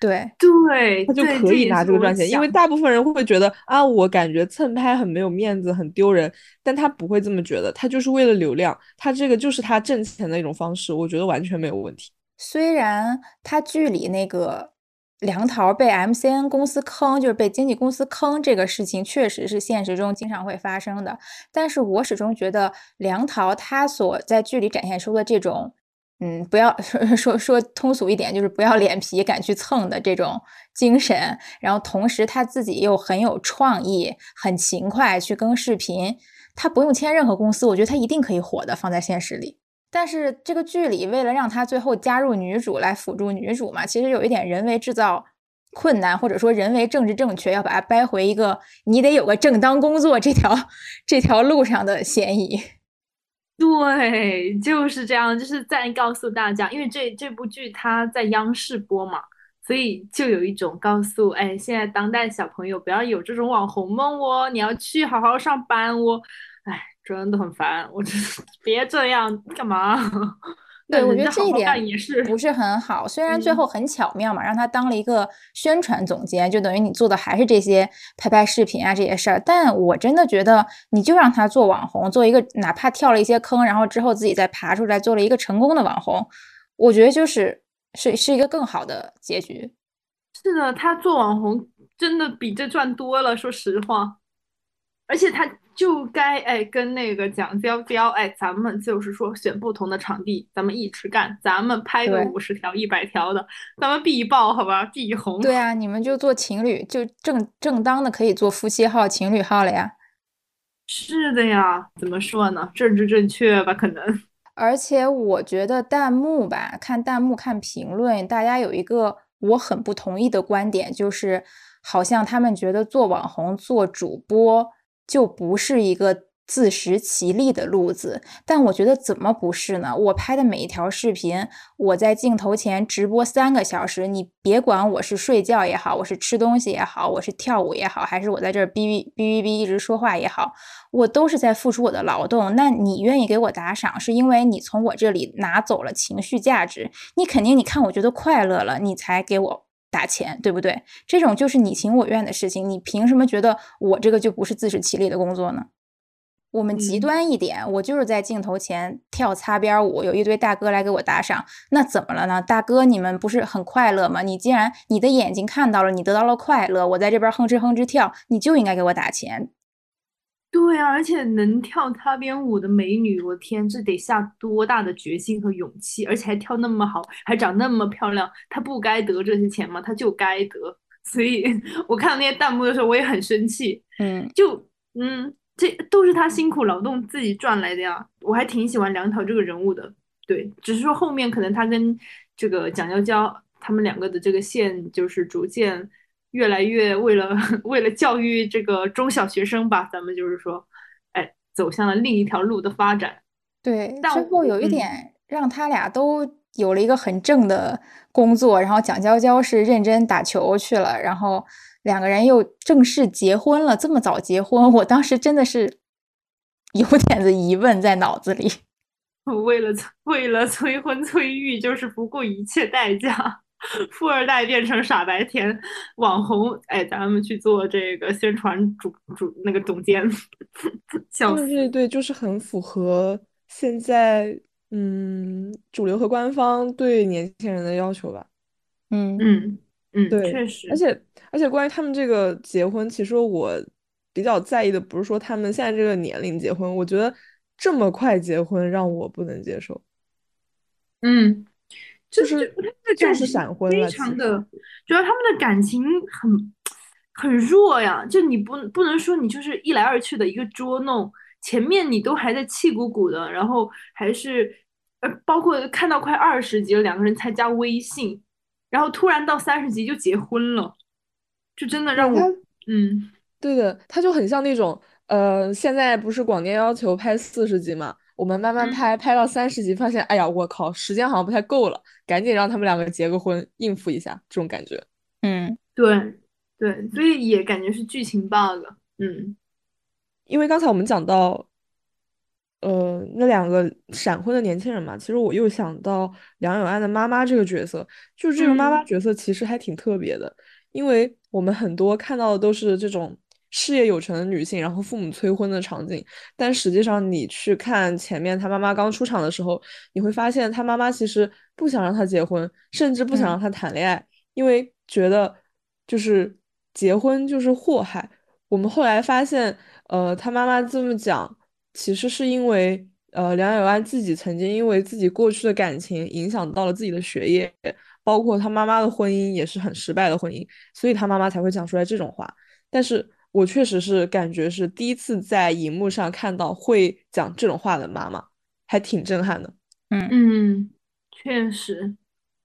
对对，他就可以拿这个赚钱，因为大部分人会会觉得啊，我感觉蹭拍很没有面子，很丢人，但他不会这么觉得，他就是为了流量，他这个就是他挣钱的一种方式，我觉得完全没有问题。虽然他剧里那个梁桃被 MCN 公司坑，就是被经纪公司坑这个事情，确实是现实中经常会发生的。但是我始终觉得梁桃她所在剧里展现出的这种，嗯，不要 <laughs> 说说说通俗一点，就是不要脸皮敢去蹭的这种精神，然后同时他自己又很有创意，很勤快去更视频，他不用签任何公司，我觉得他一定可以火的，放在现实里。但是这个剧里，为了让他最后加入女主来辅助女主嘛，其实有一点人为制造困难，或者说人为政治正确，要把他掰回一个你得有个正当工作这条这条路上的嫌疑。对，就是这样，就是在告诉大家，因为这这部剧它在央视播嘛，所以就有一种告诉，哎，现在当代小朋友不要有这种网红梦哦，你要去好好上班哦，哎。真的很烦，我真 <laughs> 别这样，干嘛？对，我觉得这一点也是不是很好。虽然最后很巧妙嘛，让他当了一个宣传总监，就等于你做的还是这些拍拍视频啊这些事儿。但我真的觉得，你就让他做网红，做一个哪怕跳了一些坑，然后之后自己再爬出来做了一个成功的网红，我觉得就是是是一个更好的结局。是的，他做网红真的比这赚多了，说实话，而且他。就该哎跟那个蒋娇娇哎，咱们就是说选不同的场地，咱们一直干，咱们拍个五十条、一百条的，咱们必爆好吧，必红。对啊，你们就做情侣，就正正当的可以做夫妻号、情侣号了呀。是的呀，怎么说呢？政治正确吧，可能。而且我觉得弹幕吧，看弹幕看评论，大家有一个我很不同意的观点，就是好像他们觉得做网红、做主播。就不是一个自食其力的路子，但我觉得怎么不是呢？我拍的每一条视频，我在镜头前直播三个小时，你别管我是睡觉也好，我是吃东西也好，我是跳舞也好，还是我在这儿哔哔哔哔哔一直说话也好，我都是在付出我的劳动。那你愿意给我打赏，是因为你从我这里拿走了情绪价值，你肯定你看我觉得快乐了，你才给我。打钱对不对？这种就是你情我愿的事情，你凭什么觉得我这个就不是自食其力的工作呢？我们极端一点，我就是在镜头前跳擦边舞，有一堆大哥来给我打赏，那怎么了呢？大哥，你们不是很快乐吗？你既然你的眼睛看到了，你得到了快乐，我在这边哼哧哼哧跳，你就应该给我打钱。对啊，而且能跳擦边舞的美女，我天，这得下多大的决心和勇气，而且还跳那么好，还长那么漂亮，她不该得这些钱吗？她就该得。所以 <laughs> 我看到那些弹幕的时候，我也很生气。嗯，就嗯，这都是她辛苦劳动自己赚来的呀。我还挺喜欢梁桃这个人物的，对，只是说后面可能她跟这个蒋娇娇他们两个的这个线就是逐渐。越来越为了 <laughs> 为了教育这个中小学生吧，咱们就是说，哎，走向了另一条路的发展。对，最后有一点让他俩都有了一个很正的工作，然后蒋娇娇是认真打球去了，然后两个人又正式结婚了。这么早结婚，我当时真的是有点子疑问在脑子里。<laughs> 为了为了催婚催育，就是不顾一切代价。<laughs> 富二代变成傻白甜网红，哎，咱们去做这个宣传主主那个总监，<laughs> 对对对，就是很符合现在嗯主流和官方对年轻人的要求吧。嗯嗯嗯，对，确实。而且而且关于他们这个结婚，其实我比较在意的不是说他们现在这个年龄结婚，我觉得这么快结婚让我不能接受。嗯。就是就是闪婚非常的，主要他们的感情很很弱呀。就你不不能说你就是一来二去的一个捉弄，前面你都还在气鼓鼓的，然后还是呃，包括看到快二十集了，两个人才加微信，然后突然到三十集就结婚了，就真的让我嗯，对的，他就很像那种呃，现在不是广电要求拍四十集嘛。我们慢慢拍，拍到三十集，发现，哎呀，我靠，时间好像不太够了，赶紧让他们两个结个婚，应付一下，这种感觉。嗯，对，对，所以也感觉是剧情 bug。嗯，因为刚才我们讲到，呃，那两个闪婚的年轻人嘛，其实我又想到梁永安的妈妈这个角色，就是这个妈妈角色其实还挺特别的，因为我们很多看到的都是这种。事业有成的女性，然后父母催婚的场景。但实际上，你去看前面她妈妈刚出场的时候，你会发现她妈妈其实不想让她结婚，甚至不想让她谈恋爱，因为觉得就是结婚就是祸害。我们后来发现，呃，她妈妈这么讲，其实是因为，呃，梁友安自己曾经因为自己过去的感情影响到了自己的学业，包括他妈妈的婚姻也是很失败的婚姻，所以他妈妈才会讲出来这种话。但是我确实是感觉是第一次在荧幕上看到会讲这种话的妈妈，还挺震撼的。嗯嗯，确实，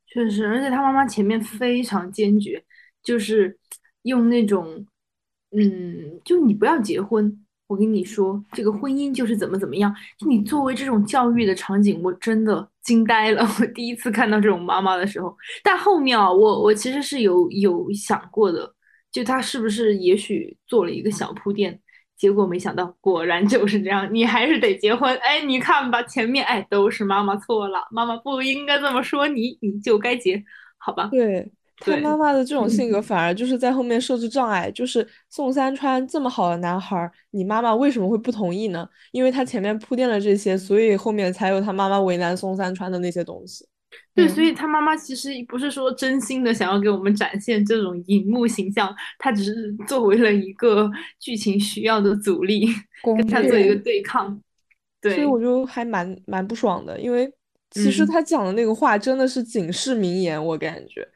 确实，而且他妈妈前面非常坚决，就是用那种。嗯，就你不要结婚，我跟你说，这个婚姻就是怎么怎么样。就你作为这种教育的场景，我真的惊呆了。<laughs> 我第一次看到这种妈妈的时候，但后面啊，我我其实是有有想过的，就他是不是也许做了一个小铺垫，结果没想到，果然就是这样，你还是得结婚。哎，你看吧，前面哎都是妈妈错了，妈妈不应该这么说你，你就该结，好吧？对。他妈妈的这种性格反而就是在后面设置障碍，就是宋三川这么好的男孩，你妈妈为什么会不同意呢？因为他前面铺垫了这些，所以后面才有他妈妈为难宋三川的那些东西。对，所以他妈妈其实不是说真心的想要给我们展现这种荧幕形象，他只是作为了一个剧情需要的阻力，跟他做一个对抗。对，所以我就还蛮蛮不爽的，因为其实他讲的那个话真的是警示名言，我感觉。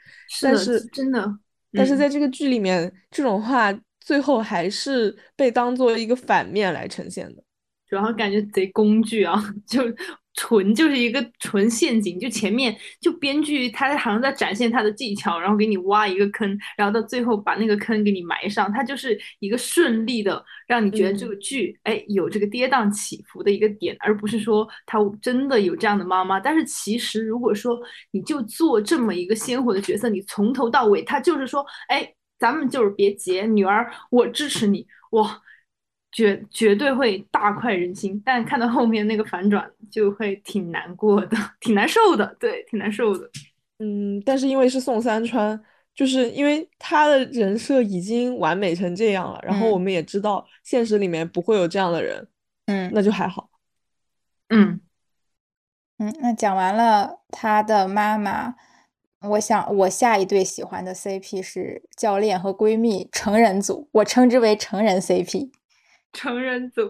但是真的，但是在这个剧里面，这种话最后还是被当做一个反面来呈现的，主要感觉贼工具啊，<laughs> 就。纯就是一个纯陷阱，就前面就编剧他好像在展现他的技巧，然后给你挖一个坑，然后到最后把那个坑给你埋上，他就是一个顺利的让你觉得这个剧哎有这个跌宕起伏的一个点，而不是说他真的有这样的妈妈。但是其实如果说你就做这么一个鲜活的角色，你从头到尾他就是说哎咱们就是别结，女儿我支持你哇。绝绝对会大快人心，但看到后面那个反转就会挺难过的，挺难受的，对，挺难受的。嗯，但是因为是宋三川，就是因为他的人设已经完美成这样了，然后我们也知道现实里面不会有这样的人，嗯，那就还好。嗯嗯，那讲完了他的妈妈，我想我下一对喜欢的 CP 是教练和闺蜜成人组，我称之为成人 CP。成人组，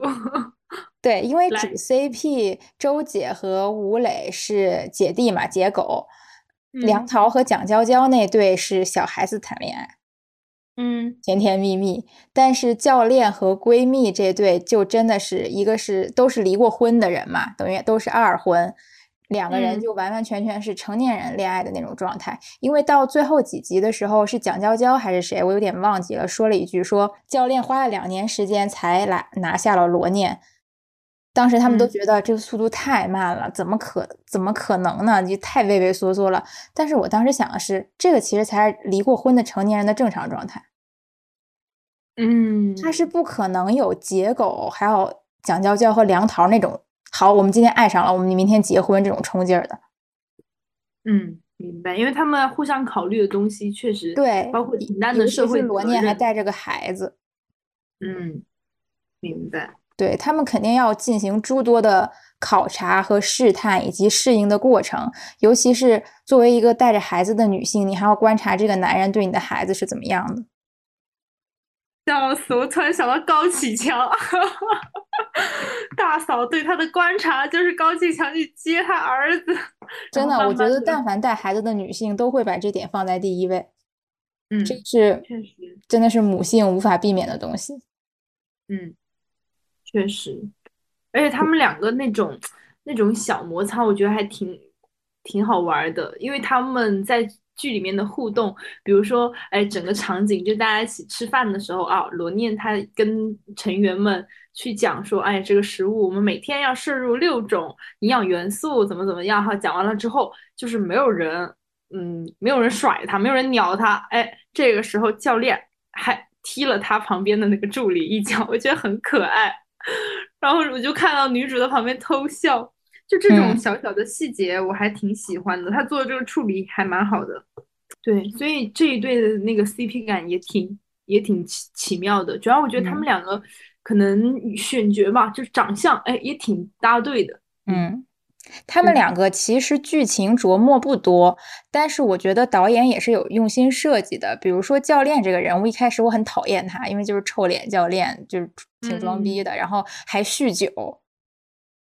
<laughs> 对，因为主 CP 周姐和吴磊是姐弟嘛，姐狗；梁桃和蒋娇娇那对是小孩子谈恋爱，嗯，甜甜蜜蜜。但是教练和闺蜜这对就真的是一个是都是离过婚的人嘛，等于都是二婚。两个人就完完全全是成年人恋爱的那种状态，因为到最后几集的时候是蒋娇娇还是谁，我有点忘记了，说了一句说教练花了两年时间才来拿下了罗念，当时他们都觉得这个速度太慢了，怎么可怎么可能呢？就太畏畏缩缩了。但是我当时想的是，这个其实才是离过婚的成年人的正常状态，嗯，他是不可能有结狗，还有蒋娇娇和梁桃那种。好，我们今天爱上了，我们明天结婚这种冲劲儿的，嗯，明白，因为他们互相考虑的东西确实对，包括简单的社会罗念还带着个孩子，嗯，明白，对他们肯定要进行诸多的考察和试探以及适应的过程，尤其是作为一个带着孩子的女性，你还要观察这个男人对你的孩子是怎么样的。笑死！我突然想到高启强，<laughs> 大嫂对他的观察就是高启强去接他儿子。真的，我觉得但凡带孩子的女性都会把这点放在第一位。嗯，这是确实，真的是母性无法避免的东西。嗯，确实，而且他们两个那种那种小摩擦，我觉得还挺挺好玩的，因为他们在。剧里面的互动，比如说，哎，整个场景就大家一起吃饭的时候啊，罗念他跟成员们去讲说，哎，这个食物我们每天要摄入六种营养元素，怎么怎么样哈。讲完了之后，就是没有人，嗯，没有人甩他，没有人鸟他，哎，这个时候教练还踢了他旁边的那个助理一脚，我觉得很可爱。然后我就看到女主在旁边偷笑。就这种小小的细节，我还挺喜欢的。他做的这个处理还蛮好的，对，所以这一对的那个 CP 感也挺也挺奇奇妙的。主要我觉得他们两个可能选角吧，就是长相，哎，也挺搭对的。嗯，他们两个其实剧情琢磨不多，但是我觉得导演也是有用心设计的。比如说教练这个人物，一开始我很讨厌他，因为就是臭脸教练，就是挺装逼的，然后还酗酒。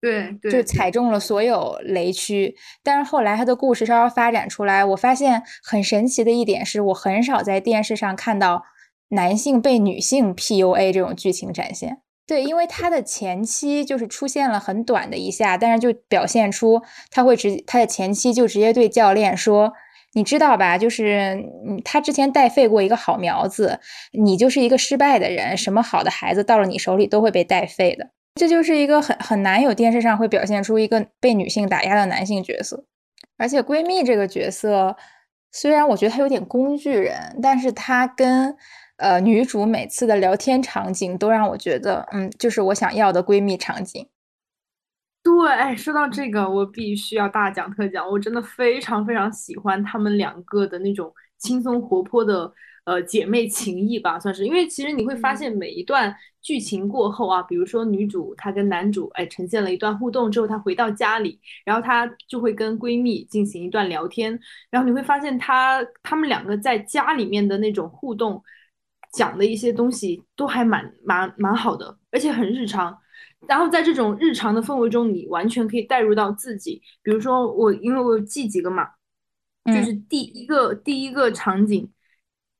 对，就踩中了所有雷区。但是后来他的故事稍稍发展出来，我发现很神奇的一点是，我很少在电视上看到男性被女性 PUA 这种剧情展现。对，因为他的前期就是出现了很短的一下，但是就表现出他会直他的前期就直接对教练说：“你知道吧？就是他之前带废过一个好苗子，你就是一个失败的人，什么好的孩子到了你手里都会被带废的。”这就是一个很很难有电视上会表现出一个被女性打压的男性角色，而且闺蜜这个角色，虽然我觉得她有点工具人，但是她跟呃女主每次的聊天场景都让我觉得，嗯，就是我想要的闺蜜场景。对，说到这个，我必须要大讲特讲，我真的非常非常喜欢她们两个的那种轻松活泼的。呃，姐妹情谊吧，算是，因为其实你会发现每一段剧情过后啊，比如说女主她跟男主哎呈现了一段互动之后，她回到家里，然后她就会跟闺蜜进行一段聊天，然后你会发现她她们两个在家里面的那种互动，讲的一些东西都还蛮蛮蛮好的，而且很日常。然后在这种日常的氛围中，你完全可以带入到自己，比如说我因为我记几个嘛，就是第一个第一个场景。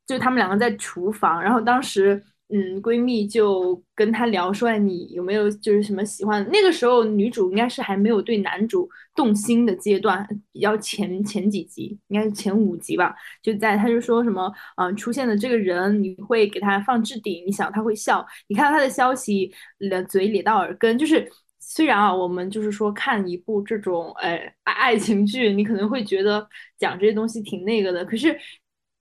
就他们两个在厨房，然后当时，嗯，闺蜜就跟她聊说，你有没有就是什么喜欢？那个时候女主应该是还没有对男主动心的阶段，比较前前几集，应该是前五集吧。就在她就说什么，嗯，出现的这个人，你会给他放置顶，你想他会笑，你看到他的消息，咧嘴咧到耳根，就是虽然啊，我们就是说看一部这种，呃，爱情剧，你可能会觉得讲这些东西挺那个的，可是。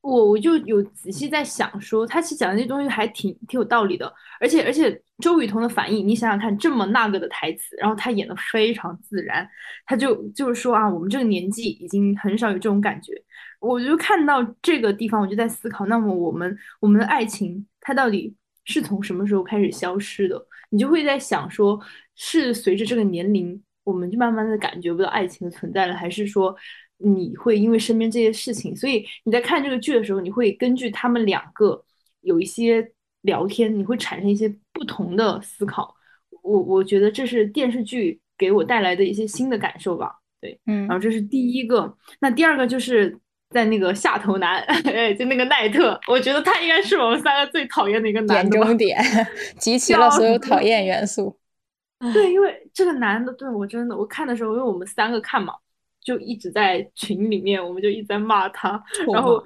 我我就有仔细在想，说他其实讲的那东西还挺挺有道理的，而且而且周雨彤的反应，你想想看，这么那个的台词，然后他演的非常自然，他就就是说啊，我们这个年纪已经很少有这种感觉，我就看到这个地方，我就在思考，那么我们我们的爱情，它到底是从什么时候开始消失的？你就会在想，说是随着这个年龄，我们就慢慢的感觉不到爱情的存在了，还是说？你会因为身边这些事情，所以你在看这个剧的时候，你会根据他们两个有一些聊天，你会产生一些不同的思考。我我觉得这是电视剧给我带来的一些新的感受吧。对，嗯，然后这是第一个。那第二个就是在那个下头男，<laughs> 哎，就那个奈特，我觉得他应该是我们三个最讨厌的一个男的。点中点，<laughs> 集齐了所有讨厌元素。<laughs> 对，因为这个男的，对我真的，我看的时候，因为我们三个看嘛。就一直在群里面，我们就一直在骂他，然后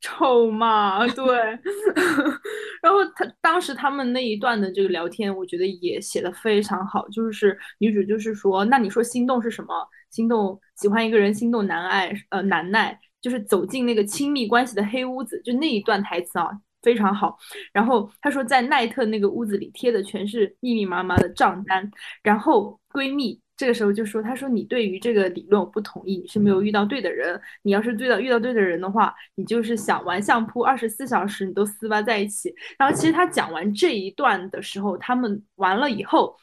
臭骂，对，<laughs> 然后他当时他们那一段的这个聊天，我觉得也写的非常好，就是女主就是说，那你说心动是什么？心动喜欢一个人，心动难爱，呃难耐，就是走进那个亲密关系的黑屋子，就那一段台词啊，非常好。然后他说，在奈特那个屋子里贴的全是密密麻麻的账单，然后闺蜜。这个时候就说，他说你对于这个理论我不同意，你是没有遇到对的人。你要是对到遇到对的人的话，你就是想玩相扑，二十四小时你都撕巴在一起。然后其实他讲完这一段的时候，他们完了以后，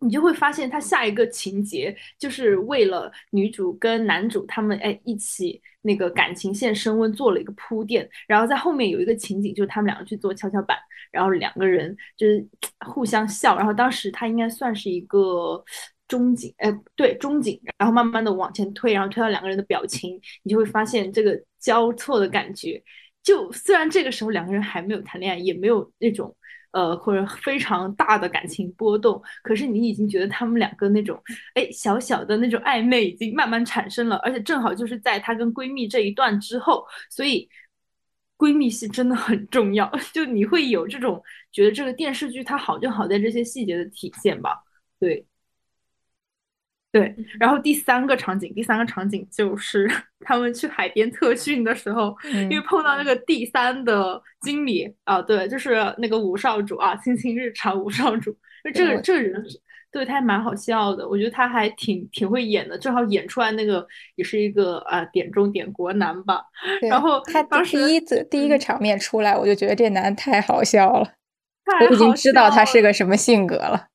你就会发现他下一个情节就是为了女主跟男主他们哎一起那个感情线升温做了一个铺垫。然后在后面有一个情景，就是他们两个去做跷跷板，然后两个人就是 <tsk> 互相笑。然后当时他应该算是一个。中景，哎，对，中景，然后慢慢的往前推，然后推到两个人的表情，你就会发现这个交错的感觉。就虽然这个时候两个人还没有谈恋爱，也没有那种呃或者非常大的感情波动，可是你已经觉得他们两个那种哎小小的那种暧昧已经慢慢产生了，而且正好就是在她跟闺蜜这一段之后，所以闺蜜戏真的很重要。就你会有这种觉得这个电视剧它好就好在这些细节的体现吧，对。对，然后。第三个场景，第三个场景就是 <laughs> 他们去海边特训的时候，因为碰到那个第三的经理啊，对，就是那个吴少主啊，亲亲日常吴少主，这个这个人对他还蛮好笑的，我觉得他还挺挺会演的，正好演出来那个也是一个啊点中点国男吧。然后他当时第一次第一个场面出来，我就觉得这男太好笑了，我已经知道他是个什么性格了。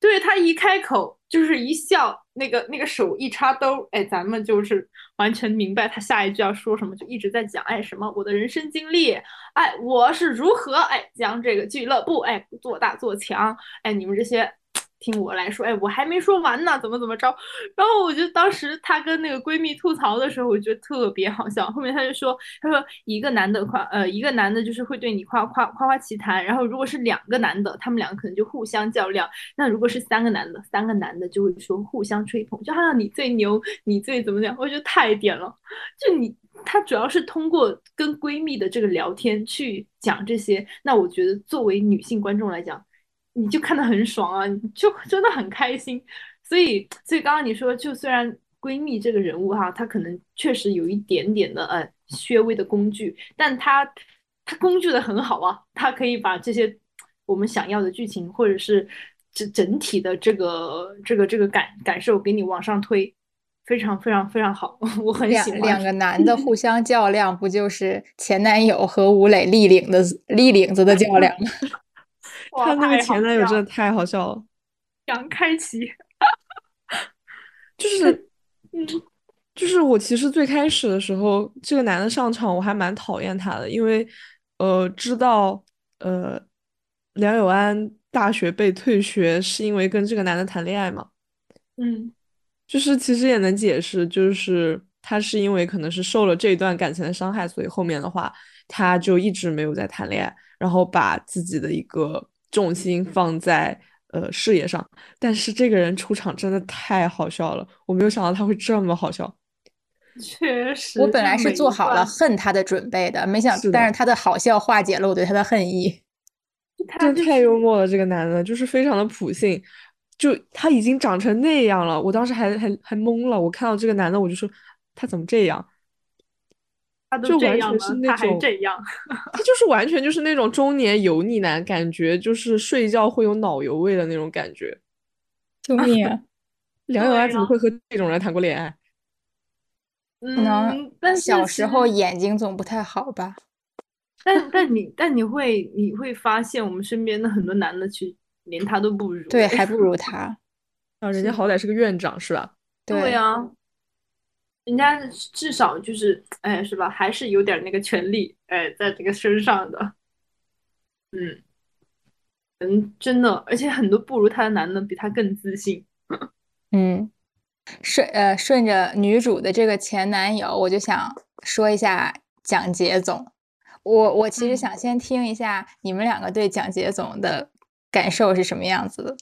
对他一开口就是一笑，那个那个手一插兜，哎，咱们就是完全明白他下一句要说什么，就一直在讲，哎，什么我的人生经历，哎，我是如何哎将这个俱乐部哎做大做强，哎，你们这些。听我来说，哎，我还没说完呢，怎么怎么着？然后我就当时她跟那个闺蜜吐槽的时候，我觉得特别好笑。后面她就说，她说一个男的夸，呃，一个男的就是会对你夸夸夸夸其谈。然后如果是两个男的，他们两个可能就互相较量。那如果是三个男的，三个男的就会说互相吹捧，就好像你最牛，你最怎么讲？我觉得太点了。就你，她主要是通过跟闺蜜的这个聊天去讲这些。那我觉得作为女性观众来讲。你就看得很爽啊，你就 <laughs> 真的很开心。所以，所以刚刚你说，就虽然闺蜜这个人物哈，她可能确实有一点点的呃削微的工具，但她她工具的很好啊，她可以把这些我们想要的剧情或者是整整体的这个这个这个感感受给你往上推，非常非常非常好，<laughs> 我很喜欢。两个男的互 <laughs> 相较量，不就是前男友和吴磊立领的立领子的较量吗？他那个前男友真的太好笑了，杨开奇，就是，<laughs> 嗯，就是我其实最开始的时候，这个男的上场我还蛮讨厌他的，因为，呃，知道，呃，梁友安大学被退学是因为跟这个男的谈恋爱嘛，嗯，就是其实也能解释，就是他是因为可能是受了这一段感情的伤害，所以后面的话他就一直没有在谈恋爱，然后把自己的一个。重心放在呃事业上，但是这个人出场真的太好笑了，我没有想到他会这么好笑。<laughs> 确实，我本来是做好了恨他的准备的，没想，但是他的好笑化解了我对他的恨意。<laughs> 真太幽默了，这个男的，就是非常的普信，就他已经长成那样了，我当时还还还懵了，我看到这个男的，我就说他怎么这样。就完全是那种，<laughs> 他就是完全就是那种中年油腻男，感觉就是睡觉会有脑油味的那种感觉。救命！<laughs> <laughs> 梁友安怎么会和这种人谈过恋爱？嗯，但小时候眼睛总不太好吧？但但你但你会你会发现，我们身边的很多男的，其实连他都不如。对，还不如他。啊，人家好歹是个院长，是吧？对呀。人家至少就是，哎，是吧？还是有点那个权利，哎，在这个身上的，嗯，嗯，真的，而且很多不如他的男的比他更自信。嗯，顺呃顺着女主的这个前男友，我就想说一下蒋杰总。我我其实想先听一下你们两个对蒋杰总的感受是什么样子的，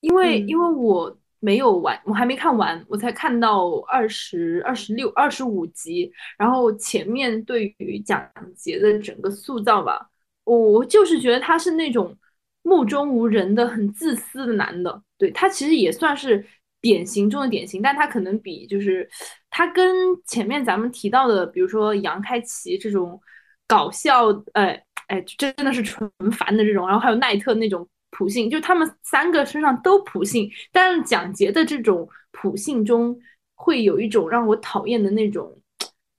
因为因为我。没有完，我还没看完，我才看到二十二十六、二十五集。然后前面对于蒋捷的整个塑造吧，我我就是觉得他是那种目中无人的、很自私的男的。对他其实也算是典型中的典型，但他可能比就是他跟前面咱们提到的，比如说杨开齐这种搞笑，哎哎，真的是纯 <laughs> 烦的这种，然后还有奈特那种。普信，就他们三个身上都普信，但是蒋杰的这种普信中会有一种让我讨厌的那种，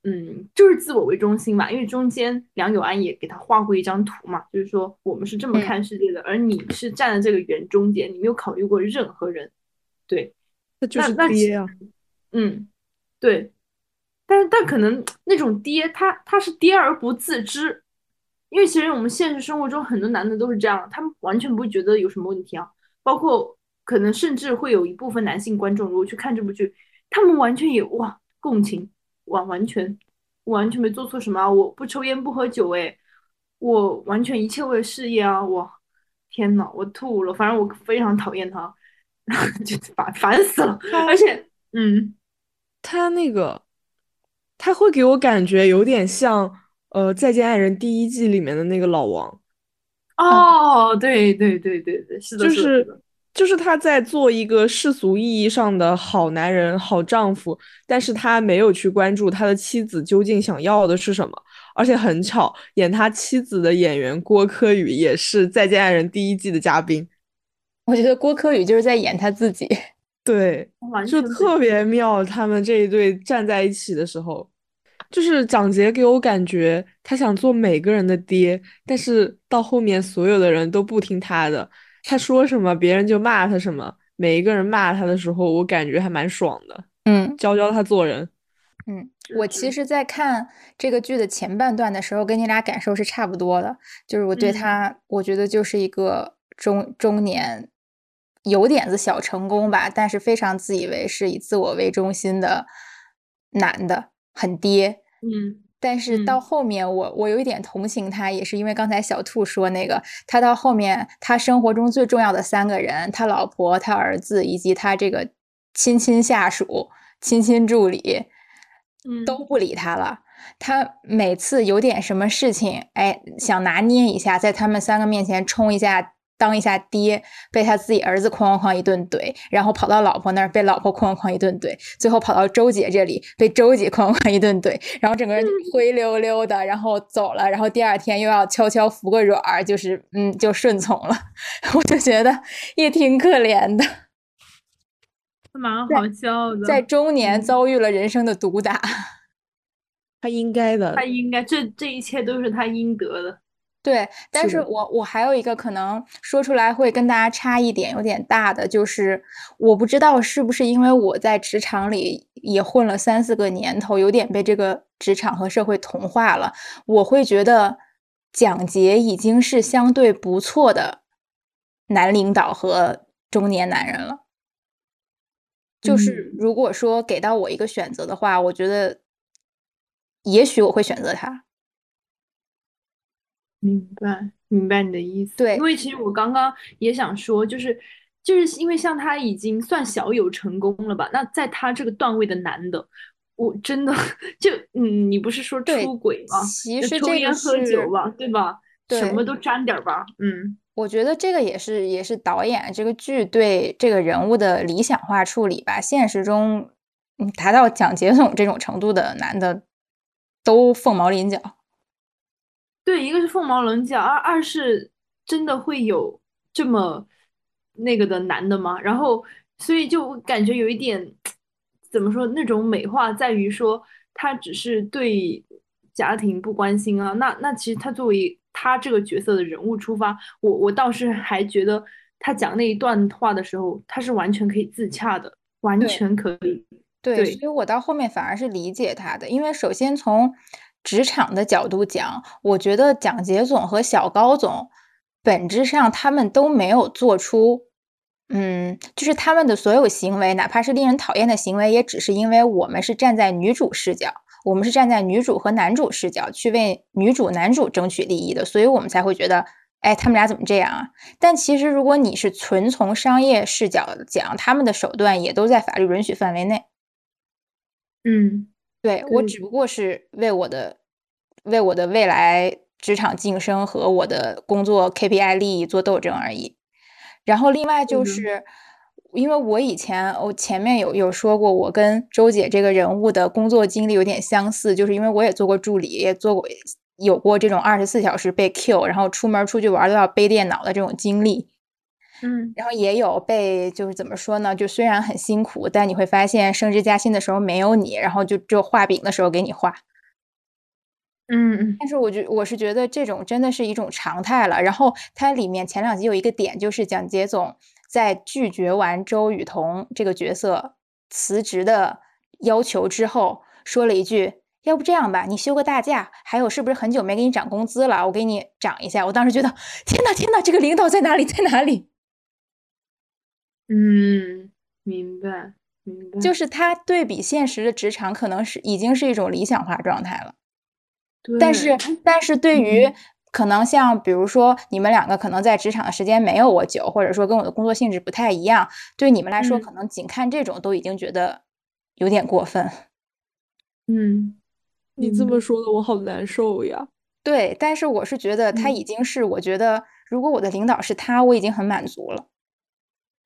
嗯，就是自我为中心嘛。因为中间梁友安也给他画过一张图嘛，就是说我们是这么看世界的，而你是站在这个圆中间，你没有考虑过任何人，对，那就是爹啊，嗯，对，但是但可能那种爹，他他是爹而不自知。因为其实我们现实生活中很多男的都是这样，他们完全不会觉得有什么问题啊。包括可能甚至会有一部分男性观众，如果去看这部剧，他们完全也哇共情，完完全完全没做错什么啊！我不抽烟不喝酒，哎，我完全一切为了事业啊！我天呐，我吐了，反正我非常讨厌他，就烦烦死了。而且，嗯，他那个他会给我感觉有点像。呃，再见爱人第一季里面的那个老王，哦，对对对对对，是的，就是就是他在做一个世俗意义上的好男人、好丈夫，但是他没有去关注他的妻子究竟想要的是什么。而且很巧，演他妻子的演员郭柯宇也是再见爱人第一季的嘉宾。我觉得郭柯宇就是在演他自己。对，就特别妙。他们这一对站在一起的时候，就是蒋杰给我感觉他想做每个人的爹，但是到后面所有的人都不听他的，他说什么别人就骂他什么。每一个人骂他的时候，我感觉还蛮爽的。嗯，教教他做人。嗯，我其实，在看这个剧的前半段的时候，跟你俩感受是差不多的。就是我对他，我觉得就是一个中中年，有点子小成功吧，但是非常自以为是、以自我为中心的男的，很爹。嗯，但是到后面，我我有一点同情他，也是因为刚才小兔说那个，他到后面，他生活中最重要的三个人，他老婆、他儿子以及他这个亲亲下属、亲亲助理。都不理他了。他每次有点什么事情，哎，想拿捏一下，在他们三个面前冲一下，当一下爹，被他自己儿子哐哐哐一顿怼，然后跑到老婆那儿被老婆哐哐哐一顿怼，最后跑到周姐这里被周姐哐哐一顿怼，然后整个人灰溜溜的，然后走了，然后第二天又要悄悄服个软儿，就是嗯，就顺从了。<laughs> 我就觉得也挺可怜的。<laughs> 蛮好笑的，在中年遭遇了人生的毒打，他应该的，他应该，这这一切都是他应得的。对，但是我我还有一个可能说出来会跟大家差一点有点大的，就是我不知道是不是因为我在职场里也混了三四个年头，有点被这个职场和社会同化了，我会觉得蒋杰已经是相对不错的男领导和中年男人了。就是如果说给到我一个选择的话，我觉得也许我会选择他。明白，明白你的意思。对，因为其实我刚刚也想说，就是就是因为像他已经算小有成功了吧？那在他这个段位的男的，我真的就嗯，你不是说出轨吗？其实抽烟喝酒吧，对吧？对，什么都沾点吧。嗯。我觉得这个也是也是导演这个剧对这个人物的理想化处理吧。现实中，达到蒋杰总这种程度的男的都凤毛麟角。对，一个是凤毛麟角，二二是真的会有这么那个的男的吗？然后，所以就感觉有一点怎么说，那种美化在于说他只是对家庭不关心啊。那那其实他作为。他这个角色的人物出发，我我倒是还觉得他讲那一段话的时候，他是完全可以自洽的，完全可以。对，所以我到后面反而是理解他的，因为首先从职场的角度讲，我觉得蒋杰总和小高总本质上他们都没有做出，嗯，就是他们的所有行为，哪怕是令人讨厌的行为，也只是因为我们是站在女主视角。我们是站在女主和男主视角去为女主、男主争取利益的，所以我们才会觉得，哎，他们俩怎么这样啊？但其实，如果你是纯从商业视角讲，他们的手段也都在法律允许范围内。嗯，对我只不过是为我的、为我的未来职场晋升和我的工作 KPI 利益做斗争而已。然后，另外就是。因为我以前我前面有有说过，我跟周姐这个人物的工作经历有点相似，就是因为我也做过助理，也做过有过这种二十四小时被 Q，然后出门出去玩都要背电脑的这种经历，嗯，然后也有被就是怎么说呢？就虽然很辛苦，但你会发现升职加薪的时候没有你，然后就只有画饼的时候给你画，嗯，但是我觉我是觉得这种真的是一种常态了。然后它里面前两集有一个点，就是蒋杰总。在拒绝完周雨彤这个角色辞职的要求之后，说了一句：“要不这样吧，你休个大假。还有，是不是很久没给你涨工资了？我给你涨一下。”我当时觉得，天呐，天呐，这个领导在哪里，在哪里？嗯，明白，明白。就是他对比现实的职场，可能是已经是一种理想化状态了。但是，但是对于。可能像比如说你们两个可能在职场的时间没有我久，或者说跟我的工作性质不太一样，对你们来说可能仅看这种都已经觉得有点过分。嗯，你这么说的我好难受呀。对，但是我是觉得他已经是，我觉得如果我的领导是他，我已经很满足了。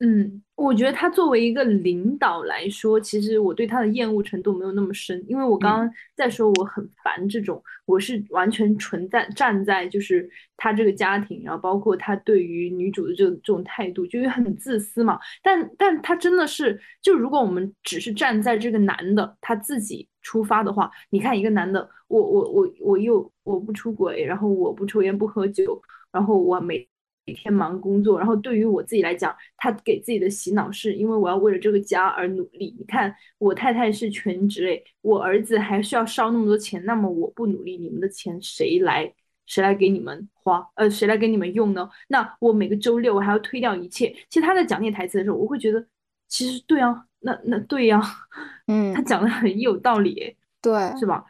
嗯，我觉得他作为一个领导来说，其实我对他的厌恶程度没有那么深，因为我刚刚在说我很烦这种，我是完全存在站在就是他这个家庭，然后包括他对于女主的这这种态度，就是很自私嘛。但但他真的是，就如果我们只是站在这个男的他自己出发的话，你看一个男的，我我我我又我不出轨，然后我不抽烟不喝酒，然后我每。每天忙工作，然后对于我自己来讲，他给自己的洗脑是因为我要为了这个家而努力。你看，我太太是全职诶，我儿子还需要烧那么多钱，那么我不努力，你们的钱谁来谁来给你们花？呃，谁来给你们用呢？那我每个周六我还要推掉一切。其实他在讲那台词的时候，我会觉得，其实对啊，那那对呀，嗯，<laughs> 他讲的很有道理，对，是吧？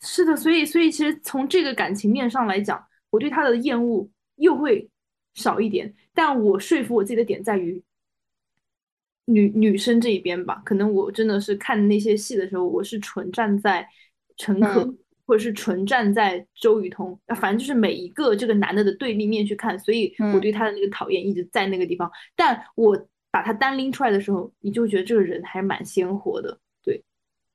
是的，所以所以其实从这个感情面上来讲，我对他的厌恶又会。少一点，但我说服我自己的点在于女女生这一边吧。可能我真的是看那些戏的时候，我是纯站在陈可，或者是纯站在周雨彤，反正就是每一个这个男的的对立面去看，所以我对他的那个讨厌一直在那个地方。但我把他单拎出来的时候，你就觉得这个人还蛮鲜活的。对，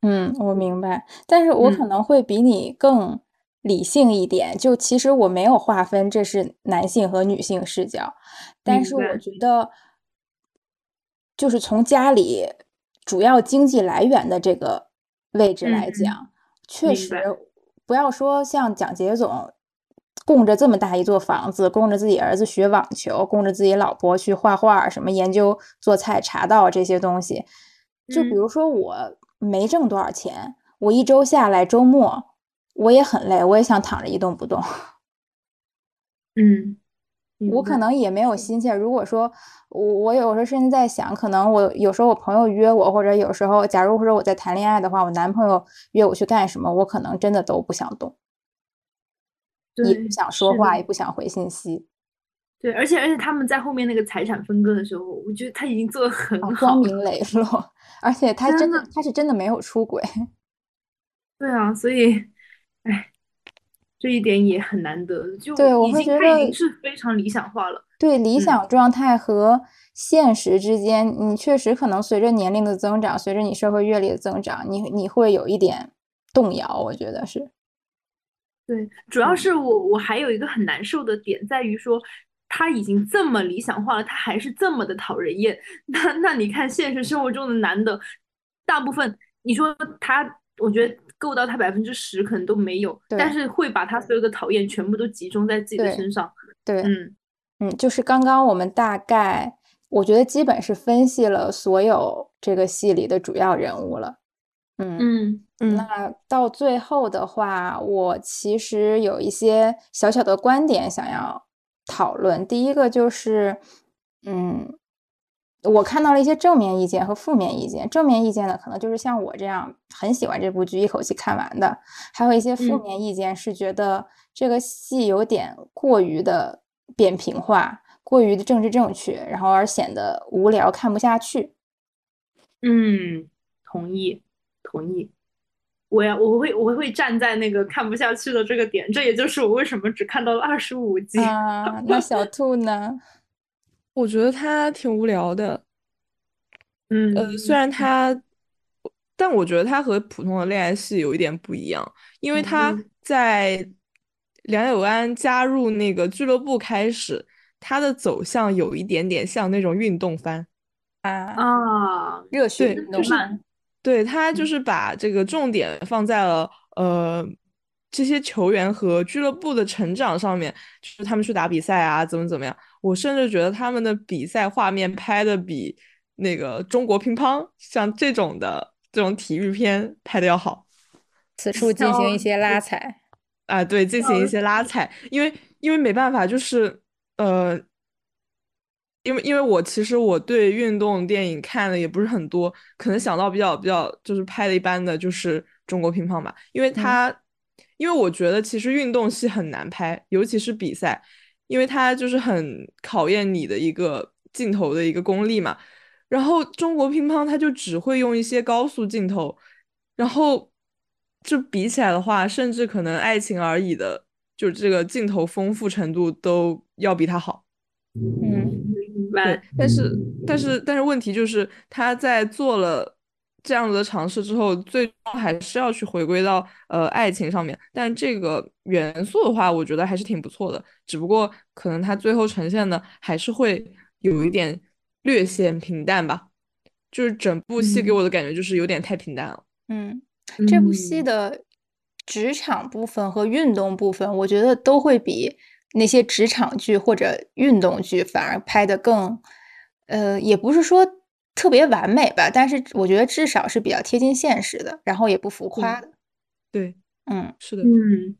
嗯，我明白，但是我可能会比你更。理性一点，就其实我没有划分这是男性和女性视角，但是我觉得，就是从家里主要经济来源的这个位置来讲，确实。不要说像蒋杰总供着这么大一座房子，供着自己儿子学网球，供着自己老婆去画画，什么研究做菜、茶道这些东西，就比如说我没挣多少钱，我一周下来周末。我也很累，我也想躺着一动不动。<laughs> 嗯，我可能也没有心切。如果说我我有时候甚至在想，可能我有时候我朋友约我，或者有时候假如或者我在谈恋爱的话，我男朋友约我去干什么，我可能真的都不想动，也不想说话，也不想回信息。对，而且而且他们在后面那个财产分割的时候，我觉得他已经做的很好，光明磊落，而且他真的他是真的没有出轨。<laughs> 对啊，所以。哎，这一点也很难得，就对我会觉得已经是非常理想化了。对理想状态和现实之间，你确实可能随着年龄的增长，随着你社会阅历的增长，你你会有一点动摇。我觉得是。对，主要是我我还有一个很难受的点在于说，他已经这么理想化了，他还是这么的讨人厌。那那你看现实生活中的男的，大部分你说他，我觉得。够到他百分之十可能都没有，但是会把他所有的讨厌全部都集中在自己的身上。对，嗯嗯，就是刚刚我们大概，我觉得基本是分析了所有这个戏里的主要人物了。嗯嗯嗯。那到最后的话，我其实有一些小小的观点想要讨论。第一个就是，嗯。我看到了一些正面意见和负面意见。正面意见呢，可能就是像我这样很喜欢这部剧，一口气看完的；还有一些负面意见是觉得这个戏有点过于的扁平化，过于的政治正确，然后而显得无聊，看不下去。嗯，同意，同意。我呀，我会，我会站在那个看不下去的这个点。这也就是我为什么只看到了二十五集。啊，那小兔呢？我觉得他挺无聊的，嗯呃，虽然他，但我觉得他和普通的恋爱戏有一点不一样，因为他在梁友安加入那个俱乐部开始，他的走向有一点点像那种运动番。啊啊，热血运动番，对他就是把这个重点放在了呃这些球员和俱乐部的成长上面，就是他们去打比赛啊，怎么怎么样。我甚至觉得他们的比赛画面拍的比那个中国乒乓像这种的这种体育片拍的要好。此处进行一些拉踩啊，对，进行一些拉踩，因为因为没办法，就是呃，因为因为我其实我对运动电影看的也不是很多，可能想到比较比较就是拍的一般的就是中国乒乓吧，因为它因为我觉得其实运动戏很难拍，尤其是比赛。因为它就是很考验你的一个镜头的一个功力嘛，然后中国乒乓它就只会用一些高速镜头，然后就比起来的话，甚至可能爱情而已的，就这个镜头丰富程度都要比它好。嗯，明白。但是但是但是问题就是他在做了这样子的尝试之后，最终还是要去回归到呃爱情上面。但这个元素的话，我觉得还是挺不错的。只不过可能它最后呈现的还是会有一点略显平淡吧。就是整部戏给我的感觉就是有点太平淡了。嗯，这部戏的职场部分和运动部分，我觉得都会比那些职场剧或者运动剧反而拍的更，呃，也不是说特别完美吧，但是我觉得至少是比较贴近现实的，然后也不浮夸的。对，嗯，是的，嗯，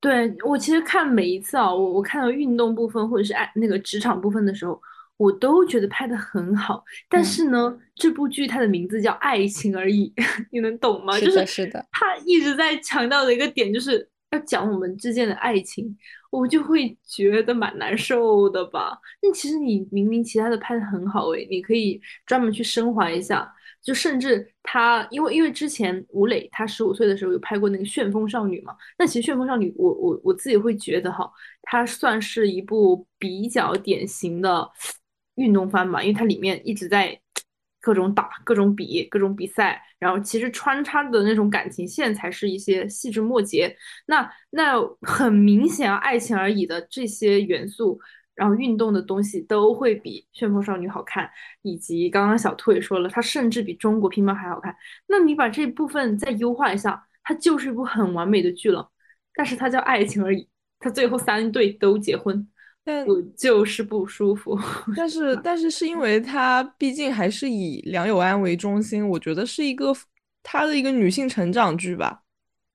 对我其实看每一次啊，我我看到运动部分或者是爱那个职场部分的时候。我都觉得拍的很好，但是呢，这部剧它的名字叫《爱情而已》，你能懂吗？是的，是的。他一直在强调的一个点，就是要讲我们之间的爱情，我就会觉得蛮难受的吧。那其实你明明其他的拍的很好诶，你可以专门去升华一下。就甚至他，因为因为之前吴磊他十五岁的时候有拍过那个《旋风少女》嘛，那其实《旋风少女》，我我我自己会觉得哈，它算是一部比较典型的。运动番吧，因为它里面一直在各种打、各种比、各种比赛，然后其实穿插的那种感情线才是一些细枝末节。那那很明显啊，爱情而已的这些元素，然后运动的东西都会比《旋风少女》好看，以及刚刚小兔也说了，它甚至比中国乒乓还好看。那你把这部分再优化一下，它就是一部很完美的剧了。但是它叫爱情而已，它最后三对都结婚。但就是不舒服，<laughs> 但是但是是因为她毕竟还是以梁友安为中心，我觉得是一个她的一个女性成长剧吧。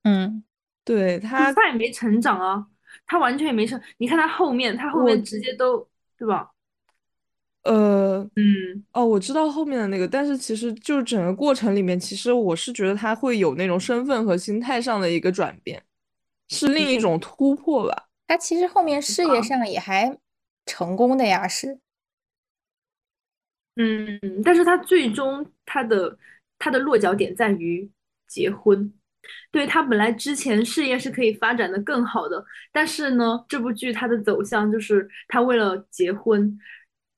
嗯，对她她也没成长啊，她完全也没成。你看她后面，她后面直接都对吧？呃，嗯，哦，我知道后面的那个，但是其实就是整个过程里面，其实我是觉得他会有那种身份和心态上的一个转变，是另一种突破吧。他其实后面事业上也还成功的呀，是，嗯，但是他最终他的他的落脚点在于结婚，对他本来之前事业是可以发展的更好的，但是呢，这部剧它的走向就是他为了结婚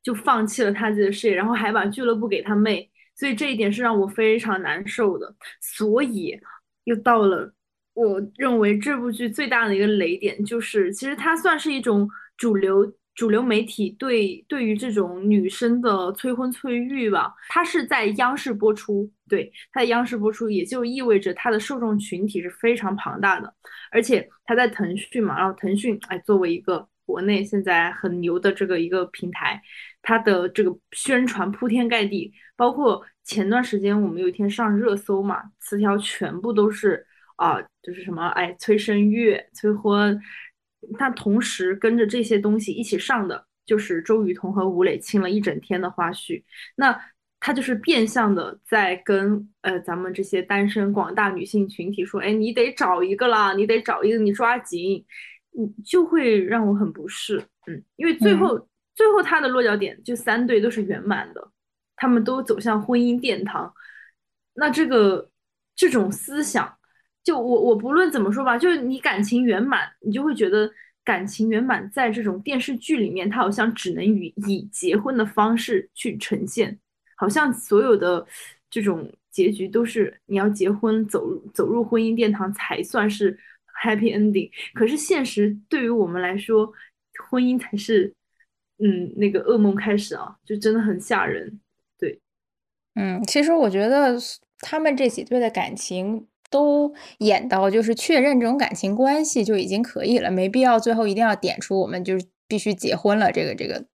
就放弃了他自己的事业，然后还把俱乐部给他妹，所以这一点是让我非常难受的，所以又到了。我认为这部剧最大的一个雷点就是，其实它算是一种主流主流媒体对对于这种女生的催婚催育吧。它是在央视播出，对，它在央视播出，也就意味着它的受众群体是非常庞大的。而且它在腾讯嘛，然后腾讯哎，作为一个国内现在很牛的这个一个平台，它的这个宣传铺天盖地，包括前段时间我们有一天上热搜嘛，词条全部都是。啊，就是什么哎，催生育、催婚，他同时跟着这些东西一起上的，就是周雨彤和吴磊亲了一整天的花絮。那他就是变相的在跟呃咱们这些单身广大女性群体说，哎，你得找一个啦，你得找一个，你抓紧，你就会让我很不适。嗯，因为最后最后他的落脚点就三对都是圆满的，他们都走向婚姻殿堂。那这个这种思想。就我我不论怎么说吧，就是你感情圆满，你就会觉得感情圆满在这种电视剧里面，它好像只能以以结婚的方式去呈现，好像所有的这种结局都是你要结婚走走入婚姻殿堂才算是 happy ending。可是现实对于我们来说，婚姻才是嗯那个噩梦开始啊，就真的很吓人。对，嗯，其实我觉得他们这几对的感情。都演到就是确认这种感情关系就已经可以了，没必要最后一定要点出我们就是必须结婚了这个这个。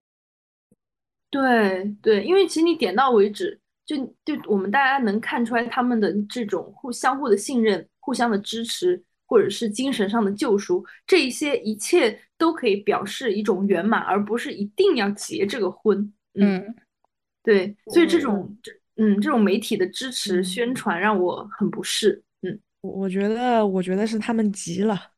对对，因为其实你点到为止，就就我们大家能看出来他们的这种互相互的信任、互相的支持，或者是精神上的救赎，这一些一切都可以表示一种圆满，而不是一定要结这个婚。嗯，对，所以这种这嗯这种媒体的支持宣传让我很不适。我我觉得，我觉得是他们急了，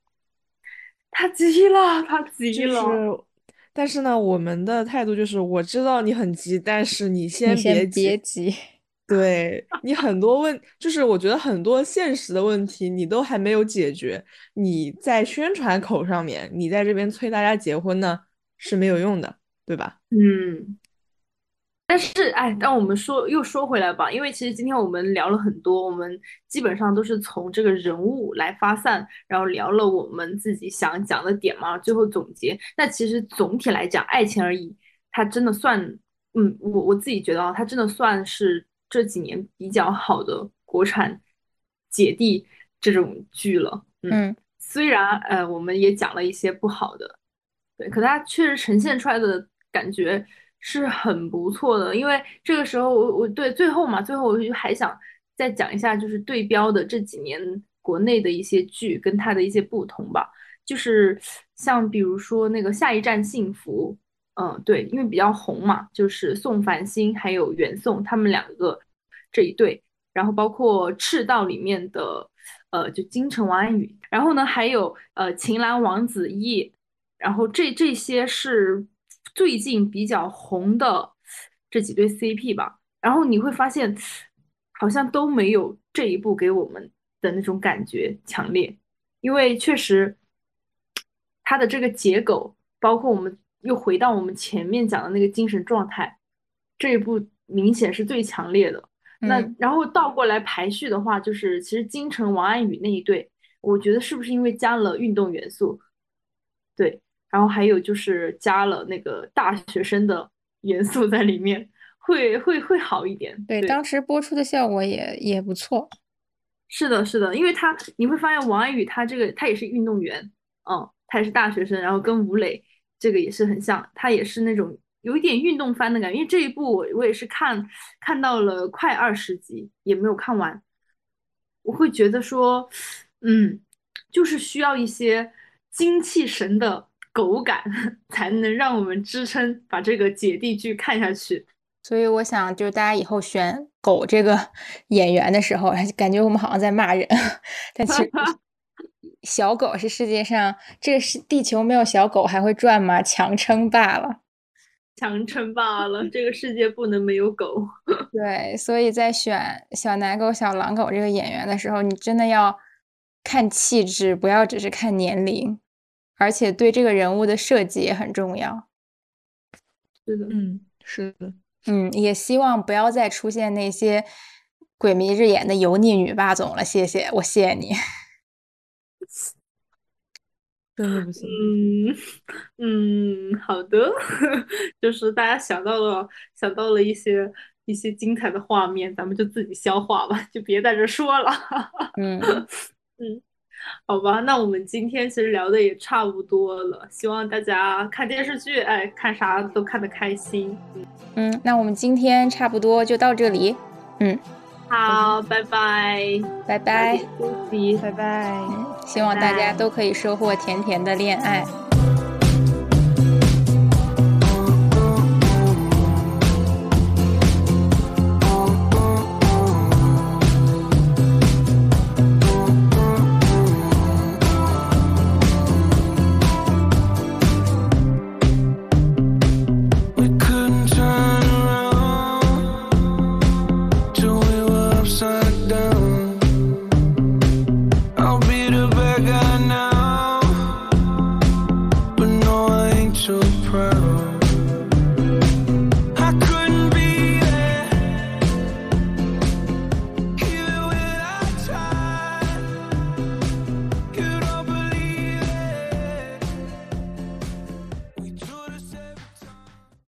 他急了，他急了。但是呢，我们的态度就是，我知道你很急，但是你先别别急。<laughs> 对你很多问，就是我觉得很多现实的问题你都还没有解决，你在宣传口上面，你在这边催大家结婚呢是没有用的，对吧？嗯，但是，哎，但我们说又说回来吧，因为其实今天我们聊了很多，我们基本上都是从这个人物来发散，然后聊了我们自己想讲的点嘛，最后总结。那其实总体来讲，《爱情而已》它真的算，嗯，我我自己觉得啊，它真的算是这几年比较好的国产姐弟这种剧了。嗯，虽然呃，我们也讲了一些不好的，对，可它确实呈现出来的感觉。是很不错的，因为这个时候我我对最后嘛，最后我就还想再讲一下，就是对标的这几年国内的一些剧跟它的一些不同吧，就是像比如说那个《下一站幸福》，嗯，对，因为比较红嘛，就是宋凡兴还有袁宋他们两个这一对，然后包括《赤道》里面的呃就金城王安宇，然后呢还有呃秦岚王子异，然后这这些是。最近比较红的这几对 CP 吧，然后你会发现，好像都没有这一部给我们的那种感觉强烈，因为确实，它的这个结构，包括我们又回到我们前面讲的那个精神状态，这一部明显是最强烈的。那然后倒过来排序的话，就是其实金城王安宇那一对，我觉得是不是因为加了运动元素？对。然后还有就是加了那个大学生的元素在里面，会会会好一点。对，当时播出的效果也也不错。是的，是的，因为他你会发现王安宇他这个他也是运动员，嗯，他也是大学生，然后跟吴磊这个也是很像，他也是那种有一点运动番的感觉。因为这一部我我也是看看到了快二十集，也没有看完，我会觉得说，嗯，就是需要一些精气神的。狗感 <laughs> 才能让我们支撑把这个姐弟剧看下去，所以我想，就是大家以后选狗这个 <laughs> 演员的时候，<laughs> 感觉我们好像在骂人，但其实小狗是世界上这个是地球没有小狗还会转吗？强撑罢了，强撑罢了，这个世界不能没有狗。对，所以在选小奶狗、小狼狗这个演员的时候，你真的要看气质，不要只是看年龄。而且对这个人物的设计也很重要。是的，嗯，是的，嗯，也希望不要再出现那些鬼迷日眼的油腻女霸总了。谢谢，我谢谢你。<laughs> 真的不行。嗯嗯，好的，<laughs> 就是大家想到了想到了一些一些精彩的画面，咱们就自己消化吧，就别在这说了。嗯 <laughs> 嗯。<laughs> 好吧，那我们今天其实聊的也差不多了，希望大家看电视剧，哎，看啥都看得开心。嗯嗯，那我们今天差不多就到这里。嗯，好，拜拜，拜拜，休息拜拜，希望大家都可以收获甜甜的恋爱。